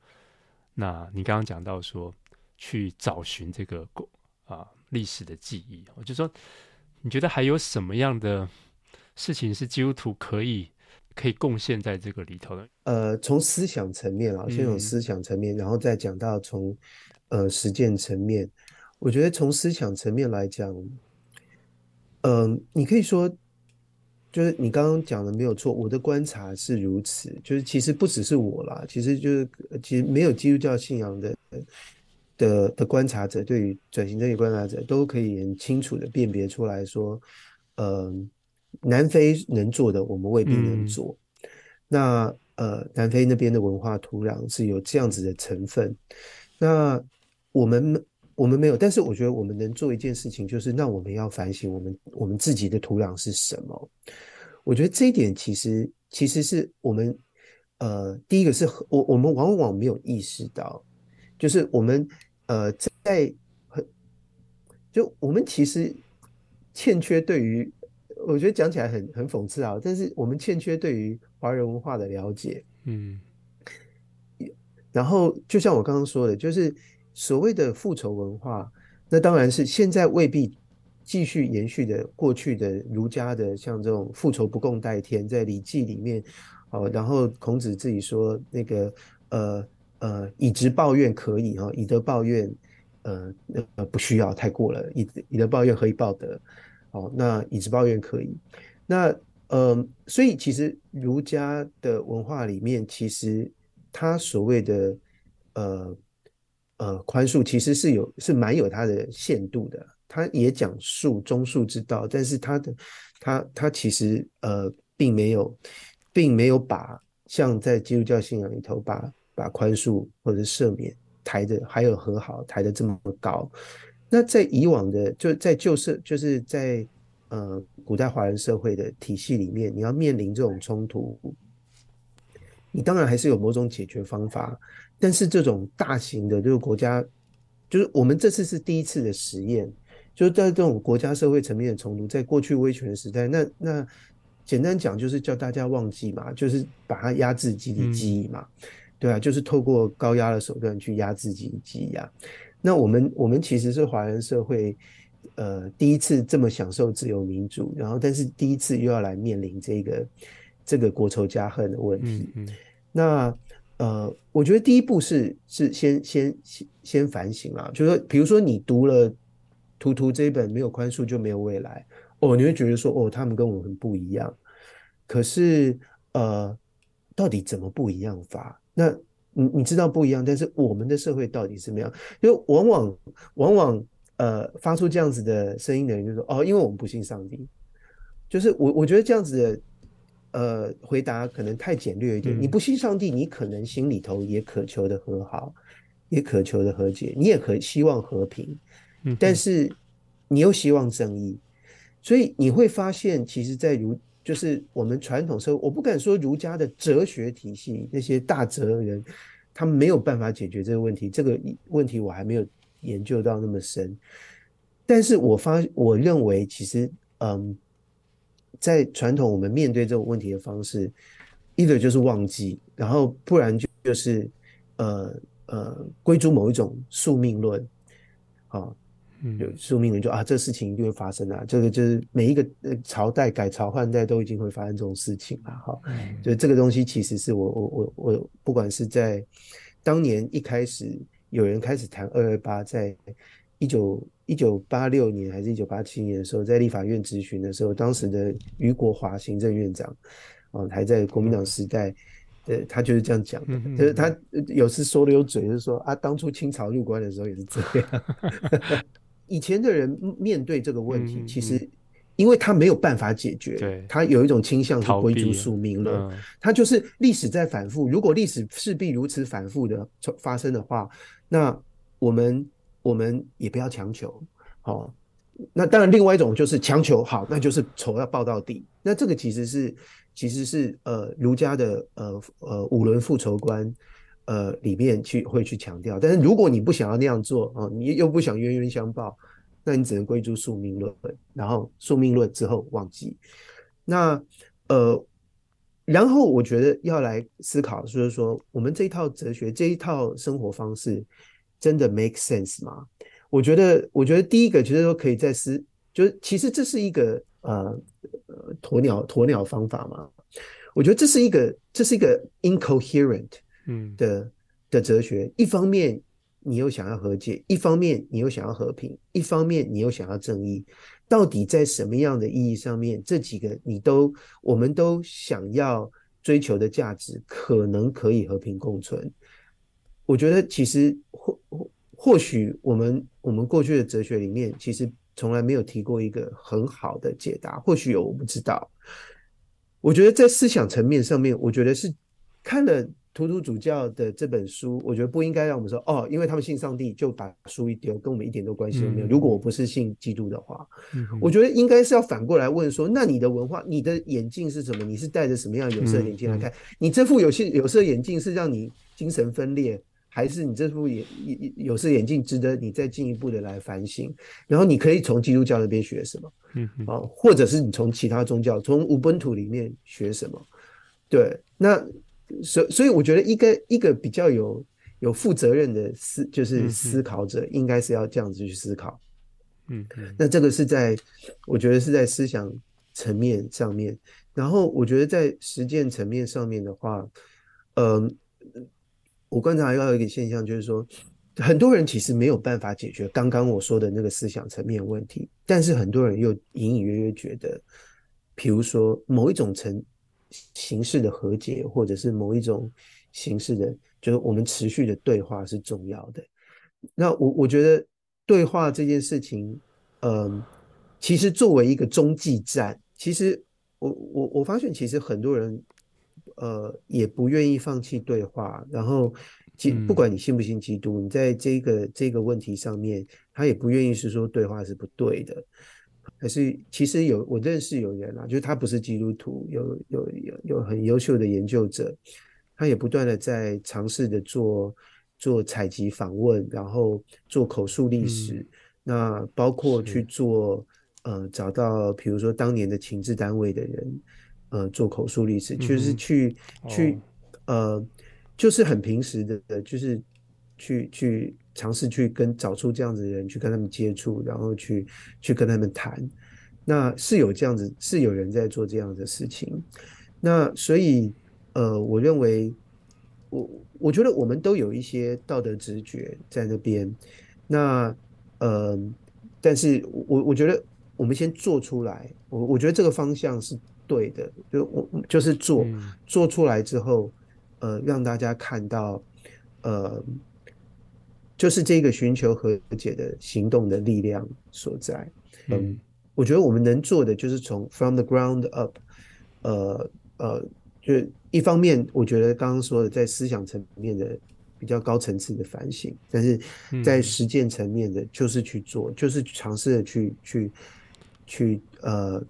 那你刚刚讲到说去找寻这个公啊历史的记忆，我就说你觉得还有什么样的事情是基督徒可以可以贡献在这个里头的？呃，从思想层面啊，先从思想层面，嗯、然后再讲到从呃实践层面。我觉得从思想层面来讲。嗯，你可以说，就是你刚刚讲的没有错，我的观察是如此。就是其实不只是我啦，其实就是其实没有基督教信仰的的的观察者，对于转型正义观察者，都可以很清楚的辨别出来说，呃，南非能做的，我们未必能做。嗯、那呃，南非那边的文化土壤是有这样子的成分，那我们我们没有，但是我觉得我们能做一件事情，就是那我们要反省我们我们自己的土壤是什么。我觉得这一点其实其实是我们呃，第一个是我我们往往没有意识到，就是我们呃在很就我们其实欠缺对于。我觉得讲起来很很讽刺啊，但是我们欠缺对于华人文化的了解，嗯，然后就像我刚刚说的，就是所谓的复仇文化，那当然是现在未必继续延续的过去的儒家的像这种复仇不共戴天，在《礼记》里面，哦，然后孔子自己说那个呃呃以直报怨可以哈，以德报怨呃呃不需要太过了，以以德报怨何以报德？哦，那以直报怨可以，那呃，所以其实儒家的文化里面，其实他所谓的呃呃宽恕，其实是有是蛮有它的限度的。他也讲恕忠恕之道，但是他的他他其实呃并没有并没有把像在基督教信仰里头把把宽恕或者赦免抬的还有和好抬的这么高。那在以往的，就在旧社，就是在呃古代华人社会的体系里面，你要面临这种冲突，你当然还是有某种解决方法，但是这种大型的，就是国家，就是我们这次是第一次的实验，就是在这种国家社会层面的冲突，在过去威权时代，那那简单讲就是叫大家忘记嘛，就是把它压制集体记忆嘛，嗯、对啊，就是透过高压的手段去压制集体记忆啊。那我们我们其实是华人社会，呃，第一次这么享受自由民主，然后但是第一次又要来面临这个这个国仇家恨的问题。嗯嗯、那呃，我觉得第一步是是先先先先反省啦，就是说，比如说你读了图图这一本《没有宽恕就没有未来》，哦，你会觉得说，哦，他们跟我们不一样。可是呃，到底怎么不一样法？那你你知道不一样，但是我们的社会到底是怎么样？就往往往往呃发出这样子的声音的人就说哦，因为我们不信上帝。就是我我觉得这样子的呃回答可能太简略一点。嗯、你不信上帝，你可能心里头也渴求的和好，也渴求的和解，你也可希望和平，但是你又希望正义，所以你会发现，其实，在如。就是我们传统社会，我不敢说儒家的哲学体系那些大哲人，他们没有办法解决这个问题。这个问题我还没有研究到那么深，但是我发我认为其实，嗯，在传统我们面对这种问题的方式，either 就是忘记，然后不然就就是呃呃归诸某一种宿命论，啊。有宿命论就啊，这事情一定会发生啊！这个就是每一个朝代改朝换代都已经会发生这种事情了哈。就这个东西其实是我我我我不管是在当年一开始有人开始谈二二八，在一九一九八六年还是一九八七年的时候，在立法院质询的时候，当时的余国华行政院长啊，还在国民党时代，呃，他就是这样讲的，就是他有时说溜嘴，就是说啊，当初清朝入关的时候也是这样。[laughs] 以前的人面对这个问题，其实因为他没有办法解决，他有一种倾向是归诸宿命了，他就是历史在反复。如果历史势必如此反复的发生的话，那我们我们也不要强求。好，那当然另外一种就是强求，好，那就是仇要报到底。那这个其实是其实是呃儒家的呃呃五伦复仇观。呃，里面去会去强调，但是如果你不想要那样做啊、哦，你又不想冤冤相报，那你只能归诸宿命论，然后宿命论之后忘记。那呃，然后我觉得要来思考，就是说我们这一套哲学，这一套生活方式，真的 make sense 吗？我觉得，我觉得第一个其实都可以再思，就是其实这是一个呃鸵鸟鸵鸟方法嘛。我觉得这是一个这是一个 incoherent。嗯的的哲学，一方面你又想要和解，一方面你又想要和平，一方面你又想要正义，到底在什么样的意义上面，这几个你都，我们都想要追求的价值，可能可以和平共存？我觉得其实或或许我们我们过去的哲学里面，其实从来没有提过一个很好的解答。或许有，我不知道。我觉得在思想层面上面，我觉得是看了。图图主教的这本书，我觉得不应该让我们说哦，因为他们信上帝就把书一丢，跟我们一点都关系都没有。如果我不是信基督的话，我觉得应该是要反过来问说，那你的文化，你的眼镜是什么？你是戴着什么样有色眼镜来看？你这副有色有色眼镜是让你精神分裂，还是你这副眼有色眼镜值得你再进一步的来反省？然后你可以从基督教那边学什么？嗯啊，或者是你从其他宗教，从无本土里面学什么？对，那。所以，所以我觉得一个一个比较有有负责任的思，就是思考者，应该是要这样子去思考。嗯，那这个是在我觉得是在思想层面上面，然后我觉得在实践层面上面的话，嗯，我观察到有一个现象，就是说很多人其实没有办法解决刚刚我说的那个思想层面问题，但是很多人又隐隐约约觉得，比如说某一种层。形式的和解，或者是某一种形式的，就是我们持续的对话是重要的。那我我觉得对话这件事情，嗯，其实作为一个中继站，其实我我我发现，其实很多人，呃，也不愿意放弃对话。然后，不管你信不信基督，你在这个这个问题上面，他也不愿意是说对话是不对的。还是其实有我认识有人啊，就是他不是基督徒，有有有有很优秀的研究者，他也不断的在尝试的做做采集访问，然后做口述历史，嗯、那包括去做呃找到比如说当年的情治单位的人，呃做口述历史，就是去、嗯、去呃就是很平时的，就是去去。尝试去跟找出这样子的人去跟他们接触，然后去去跟他们谈，那是有这样子，是有人在做这样的事情。那所以，呃，我认为，我我觉得我们都有一些道德直觉在那边。那呃，但是我我觉得我们先做出来，我我觉得这个方向是对的，就我就是做做出来之后，呃，让大家看到，呃。就是这个寻求和解的行动的力量所在。嗯，我觉得我们能做的就是从 from the ground up，呃呃，就一方面，我觉得刚刚说的在思想层面的比较高层次的反省，但是在实践层面的，就是去做，就是尝试的去去去呃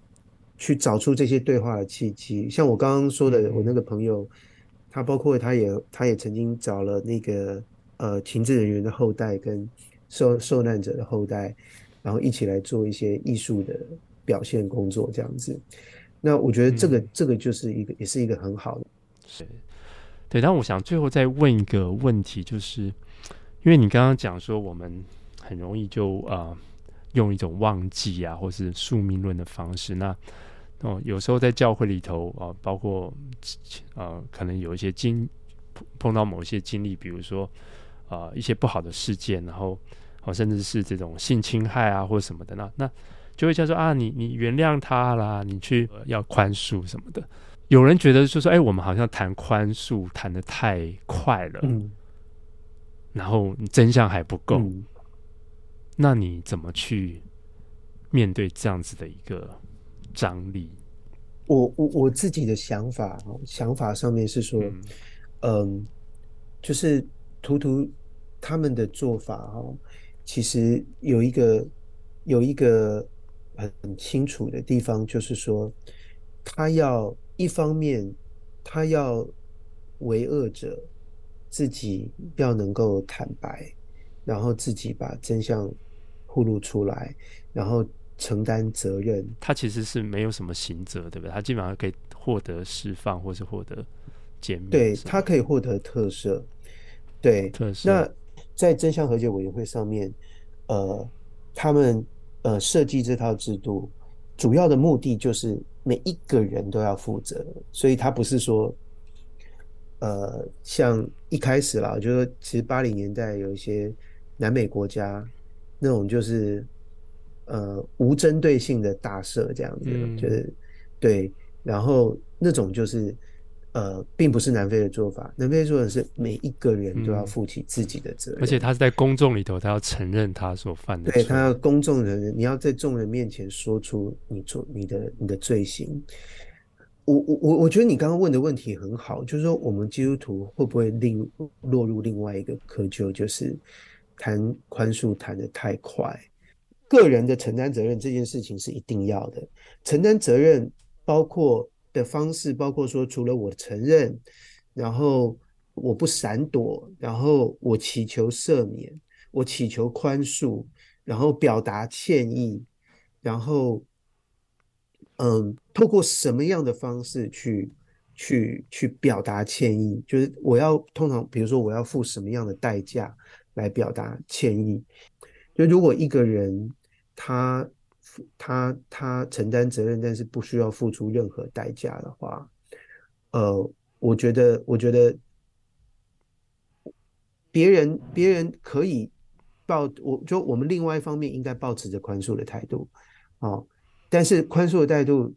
去找出这些对话的契机。像我刚刚说的，我那个朋友，他包括他也他也曾经找了那个。呃，情治人员的后代跟受受难者的后代，然后一起来做一些艺术的表现工作，这样子。那我觉得这个、嗯、这个就是一个，也是一个很好的。是，对。但我想最后再问一个问题，就是因为你刚刚讲说，我们很容易就啊、呃、用一种忘记啊，或是宿命论的方式。那哦，有时候在教会里头啊、呃，包括呃，可能有一些经碰到某些经历，比如说。啊、呃，一些不好的事件，然后哦，甚至是这种性侵害啊，或者什么的，那那就会叫做啊，你你原谅他啦，你去、呃、要宽恕什么的。有人觉得就说，哎，我们好像谈宽恕谈的太快了，嗯，然后真相还不够，嗯，那你怎么去面对这样子的一个张力？我我我自己的想法，想法上面是说，嗯，嗯就是图图。他们的做法哦，其实有一个有一个很清楚的地方，就是说，他要一方面，他要为恶者自己要能够坦白，然后自己把真相暴露出来，然后承担责任。他其实是没有什么刑责，对不对？他基本上可以获得释放，或是获得减免。对，他可以获得特赦，对，特赦。那在真相和解委员会上面，呃，他们呃设计这套制度，主要的目的就是每一个人都要负责，所以他不是说，呃，像一开始啦，就说其实八零年代有一些南美国家那种就是呃无针对性的大赦这样子，嗯、就是对，然后那种就是呃，并不是南非的做法。南非的做法是每一个人都要负起自己的责任，嗯、而且他是在公众里头，他要承认他所犯的。对，他要公众人，你要在众人面前说出你做你的你的罪行。我我我我觉得你刚刚问的问题很好，就是说我们基督徒会不会另落入另外一个窠臼，就是谈宽恕谈的太快，个人的承担责任这件事情是一定要的，承担责任包括。的方式包括说，除了我承认，然后我不闪躲，然后我祈求赦免，我祈求宽恕，然后表达歉意，然后，嗯，透过什么样的方式去去去表达歉意？就是我要通常，比如说我要付什么样的代价来表达歉意？就如果一个人他。他他承担责任，但是不需要付出任何代价的话，呃，我觉得，我觉得别人别人可以抱，我就我们另外一方面应该抱持着宽恕的态度，哦，但是宽恕的态度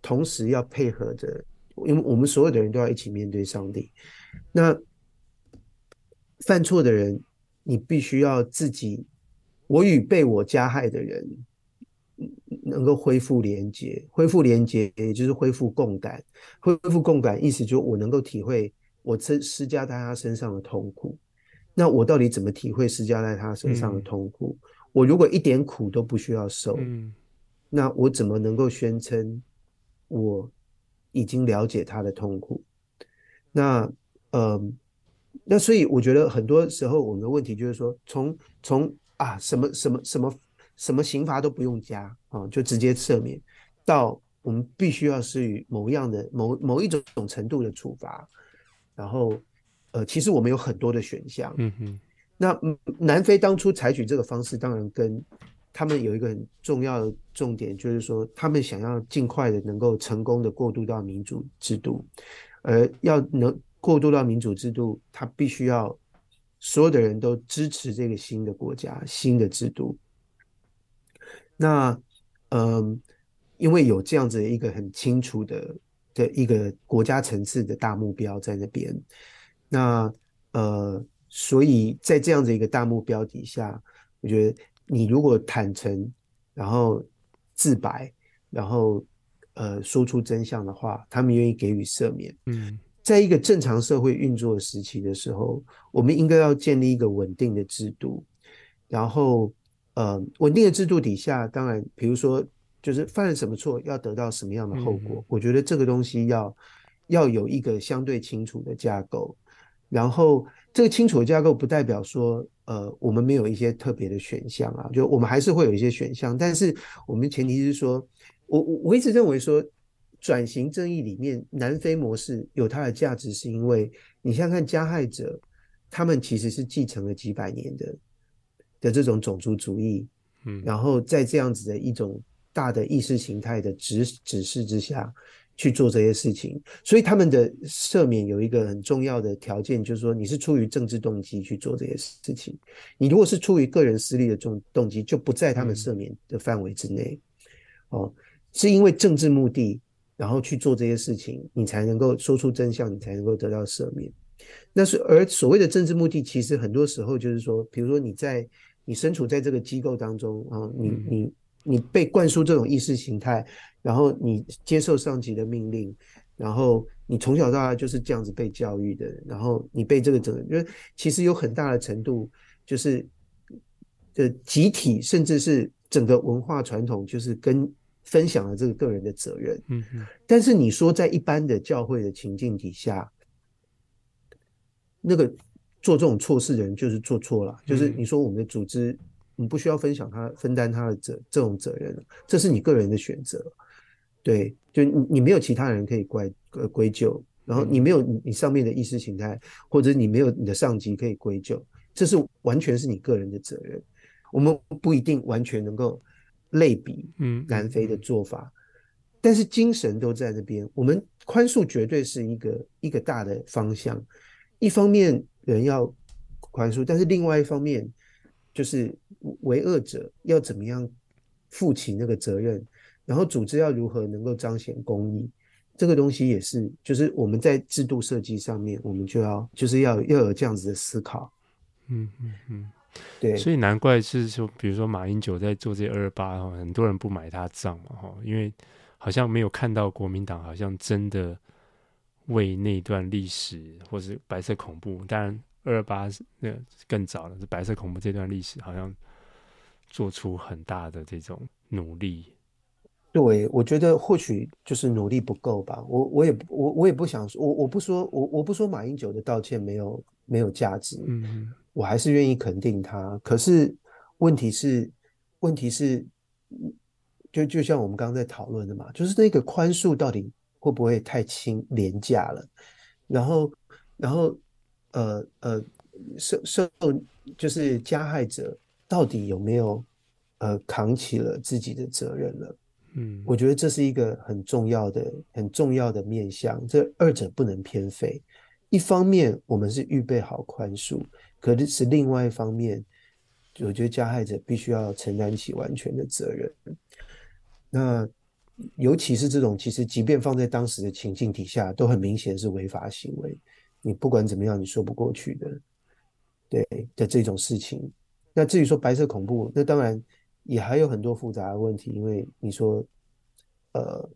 同时要配合着，因为我们所有的人都要一起面对上帝。那犯错的人，你必须要自己，我与被我加害的人。能够恢复连接，恢复连接，也就是恢复共感。恢复共感，意思就是我能够体会我施施加在他身上的痛苦。那我到底怎么体会施加在他身上的痛苦？嗯、我如果一点苦都不需要受，嗯、那我怎么能够宣称我已经了解他的痛苦？那，呃，那所以我觉得很多时候我们的问题就是说，从从啊什么什么什么。什么刑罚都不用加啊，就直接赦免，到我们必须要施予某样的某某一种程度的处罚，然后呃，其实我们有很多的选项。嗯哼，那南非当初采取这个方式，当然跟他们有一个很重要的重点，就是说他们想要尽快的能够成功的过渡到民主制度，而要能过渡到民主制度，他必须要所有的人都支持这个新的国家、新的制度。那，嗯，因为有这样子一个很清楚的的一个国家层次的大目标在那边，那呃，所以在这样子一个大目标底下，我觉得你如果坦诚，然后自白，然后呃说出真相的话，他们愿意给予赦免。嗯，在一个正常社会运作时期的时候，我们应该要建立一个稳定的制度，然后。呃，稳定的制度底下，当然，比如说，就是犯了什么错，要得到什么样的后果，嗯、我觉得这个东西要要有一个相对清楚的架构。然后，这个清楚的架构不代表说，呃，我们没有一些特别的选项啊，就我们还是会有一些选项，但是我们前提是说，我我我一直认为说，转型正义里面，南非模式有它的价值，是因为你想想看加害者，他们其实是继承了几百年的。的这种种族主义，嗯，然后在这样子的一种大的意识形态的指指示之下去做这些事情，所以他们的赦免有一个很重要的条件，就是说你是出于政治动机去做这些事情，你如果是出于个人私利的动动机，就不在他们赦免的范围之内。哦，是因为政治目的，然后去做这些事情，你才能够说出真相，你才能够得到赦免。那是而所谓的政治目的，其实很多时候就是说，比如说你在。你身处在这个机构当中啊，你你你被灌输这种意识形态，然后你接受上级的命令，然后你从小到大就是这样子被教育的，然后你被这个整个，因为其实有很大的程度就是的集体，甚至是整个文化传统，就是跟分享了这个个人的责任。嗯嗯。但是你说在一般的教会的情境底下，那个。做这种错事的人就是做错了，就是你说我们的组织，你不需要分享他分担他的责这种责任，这是你个人的选择，对，就你你没有其他人可以怪呃归咎，然后你没有你上面的意识形态，或者你没有你的上级可以归咎，这是完全是你个人的责任，我们不一定完全能够类比嗯南非的做法，但是精神都在那边，我们宽恕绝对是一个一个大的方向，一方面。人要宽恕，但是另外一方面，就是为恶者要怎么样负起那个责任，然后组织要如何能够彰显公义，这个东西也是，就是我们在制度设计上面，我们就要就是要要有这样子的思考。嗯嗯嗯，对，所以难怪是说，比如说马英九在做这二二八，很多人不买他账嘛，哈，因为好像没有看到国民党好像真的为那段历史或是白色恐怖，当然二二八是那更早了，是白色恐怖这段历史好像做出很大的这种努力。对，我觉得或许就是努力不够吧。我我也我我也不想说，我我不说我我不说马英九的道歉没有没有价值。嗯。我还是愿意肯定他，可是问题是，问题是，就就像我们刚刚在讨论的嘛，就是那个宽恕到底会不会太轻廉价了？然后，然后，呃呃，受受就是加害者到底有没有呃扛起了自己的责任了？嗯，我觉得这是一个很重要的、很重要的面向，这二者不能偏废。一方面，我们是预备好宽恕。可是另外一方面，我觉得加害者必须要承担起完全的责任。那尤其是这种，其实即便放在当时的情境底下，都很明显是违法行为。你不管怎么样，你说不过去的，对的这种事情。那至于说白色恐怖，那当然也还有很多复杂的问题，因为你说，呃。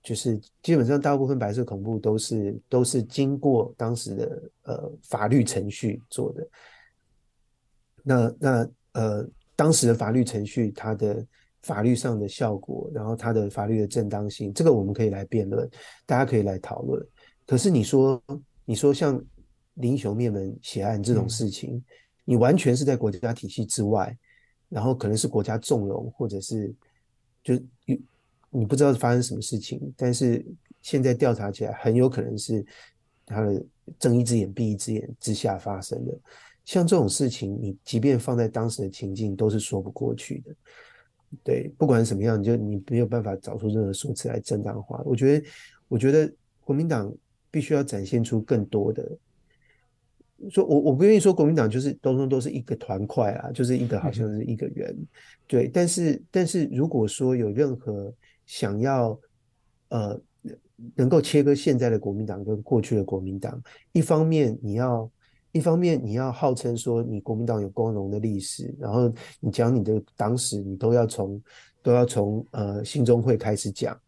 就是基本上大部分白色恐怖都是都是经过当时的呃法律程序做的。那那呃当时的法律程序，它的法律上的效果，然后它的法律的正当性，这个我们可以来辩论，大家可以来讨论。可是你说你说像林雄灭门血案这种事情，嗯，你完全是在国家体系之外，然后可能是国家纵容，或者是就。你不知道发生什么事情，但是现在调查起来很有可能是他的睁一只眼闭一只眼之下发生的。像这种事情，你即便放在当时的情境，都是说不过去的。对，不管什么样，你就你没有办法找出任何说辞来正当化。我觉得，我觉得国民党必须要展现出更多的。说我我不愿意说国民党就是都都是一个团块啊，就是一个好像是一个人。对，但是但是如果说有任何想要，呃，能够切割现在的国民党跟过去的国民党，一方面你要，一方面你要号称说你国民党有光荣的历史，然后你讲你的党史，你都要从都要从呃兴中会开始讲，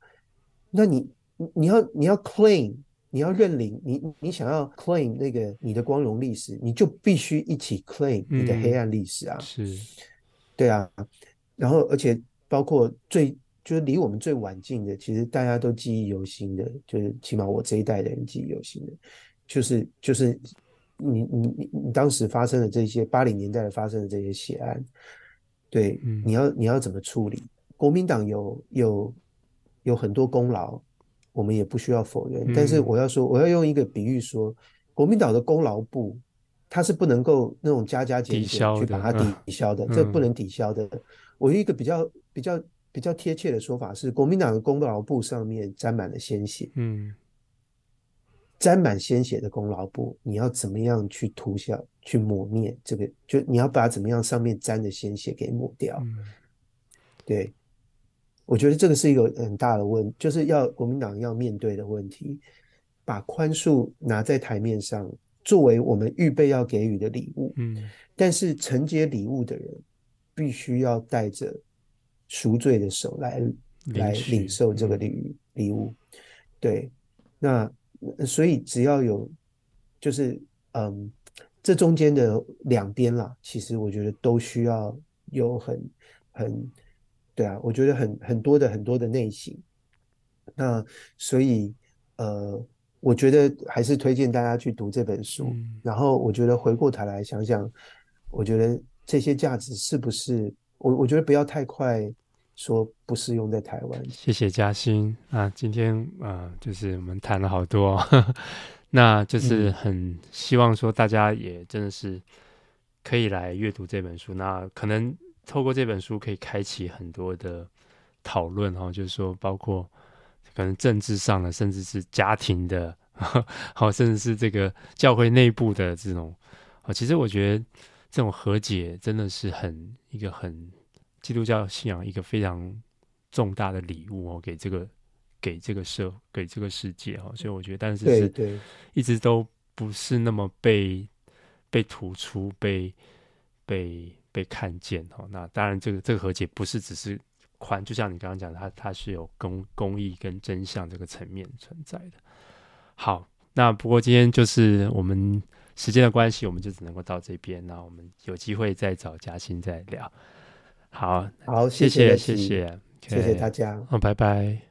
那你你要你要 claim，你要认领，你你想要 claim 那个你的光荣历史，你就必须一起 claim 你的黑暗历史啊，嗯、是，对啊，然后而且包括最。就是离我们最晚近的，其实大家都记忆犹新的，就是起码我这一代的人记忆犹新的，就是就是你你你你当时发生的这些八零年代的发生的这些血案，对，嗯、你要你要怎么处理？国民党有有有很多功劳，我们也不需要否认。嗯、但是我要说，我要用一个比喻说，国民党的功劳簿，它是不能够那种加加减减去把它抵消的，这不能抵消的。嗯、我有一个比较比较。比较贴切的说法是，国民党的功劳簿上面沾满了鲜血。嗯，沾满鲜血的功劳簿，你要怎么样去涂消、去抹灭这个？就你要把怎么样上面沾的鲜血给抹掉。嗯，对，我觉得这个是一个很大的问，就是要国民党要面对的问题，把宽恕拿在台面上，作为我们预备要给予的礼物。嗯，但是承接礼物的人必须要带着。赎罪的手来来领受这个礼礼物，对，那所以只要有，就是嗯，这中间的两边啦，其实我觉得都需要有很很，对啊，我觉得很很多的很多的内省。那所以呃，我觉得还是推荐大家去读这本书，嗯，然后我觉得回过头来想想，我觉得这些价值是不是？我我觉得不要太快说不适用在台湾。谢谢嘉欣啊，今天啊、呃，就是我们谈了好多，呵呵，那就是很希望说大家也真的是可以来阅读这本书。那可能透过这本书可以开启很多的讨论哈，就是说包括可能政治上的，甚至是家庭的，[laughs] 好，甚至是这个教会内部的这种。其实我觉得。这种和解真的是很一个很基督教信仰一个非常重大的礼物哦，给这个给这个社给这个世界哈，所以我觉得，但是对对，一直都不是那么被被突出、被被被看见哈。那当然，这个这个和解不是只是宽，就像你刚刚讲的，它它是有公公义跟真相这个层面存在的。好，那不过今天就是我们时间的关系，我们就只能够到这边。那我们有机会再找嘉欣再聊。好，好，谢谢谢谢，谢谢，大家，嗯，拜拜。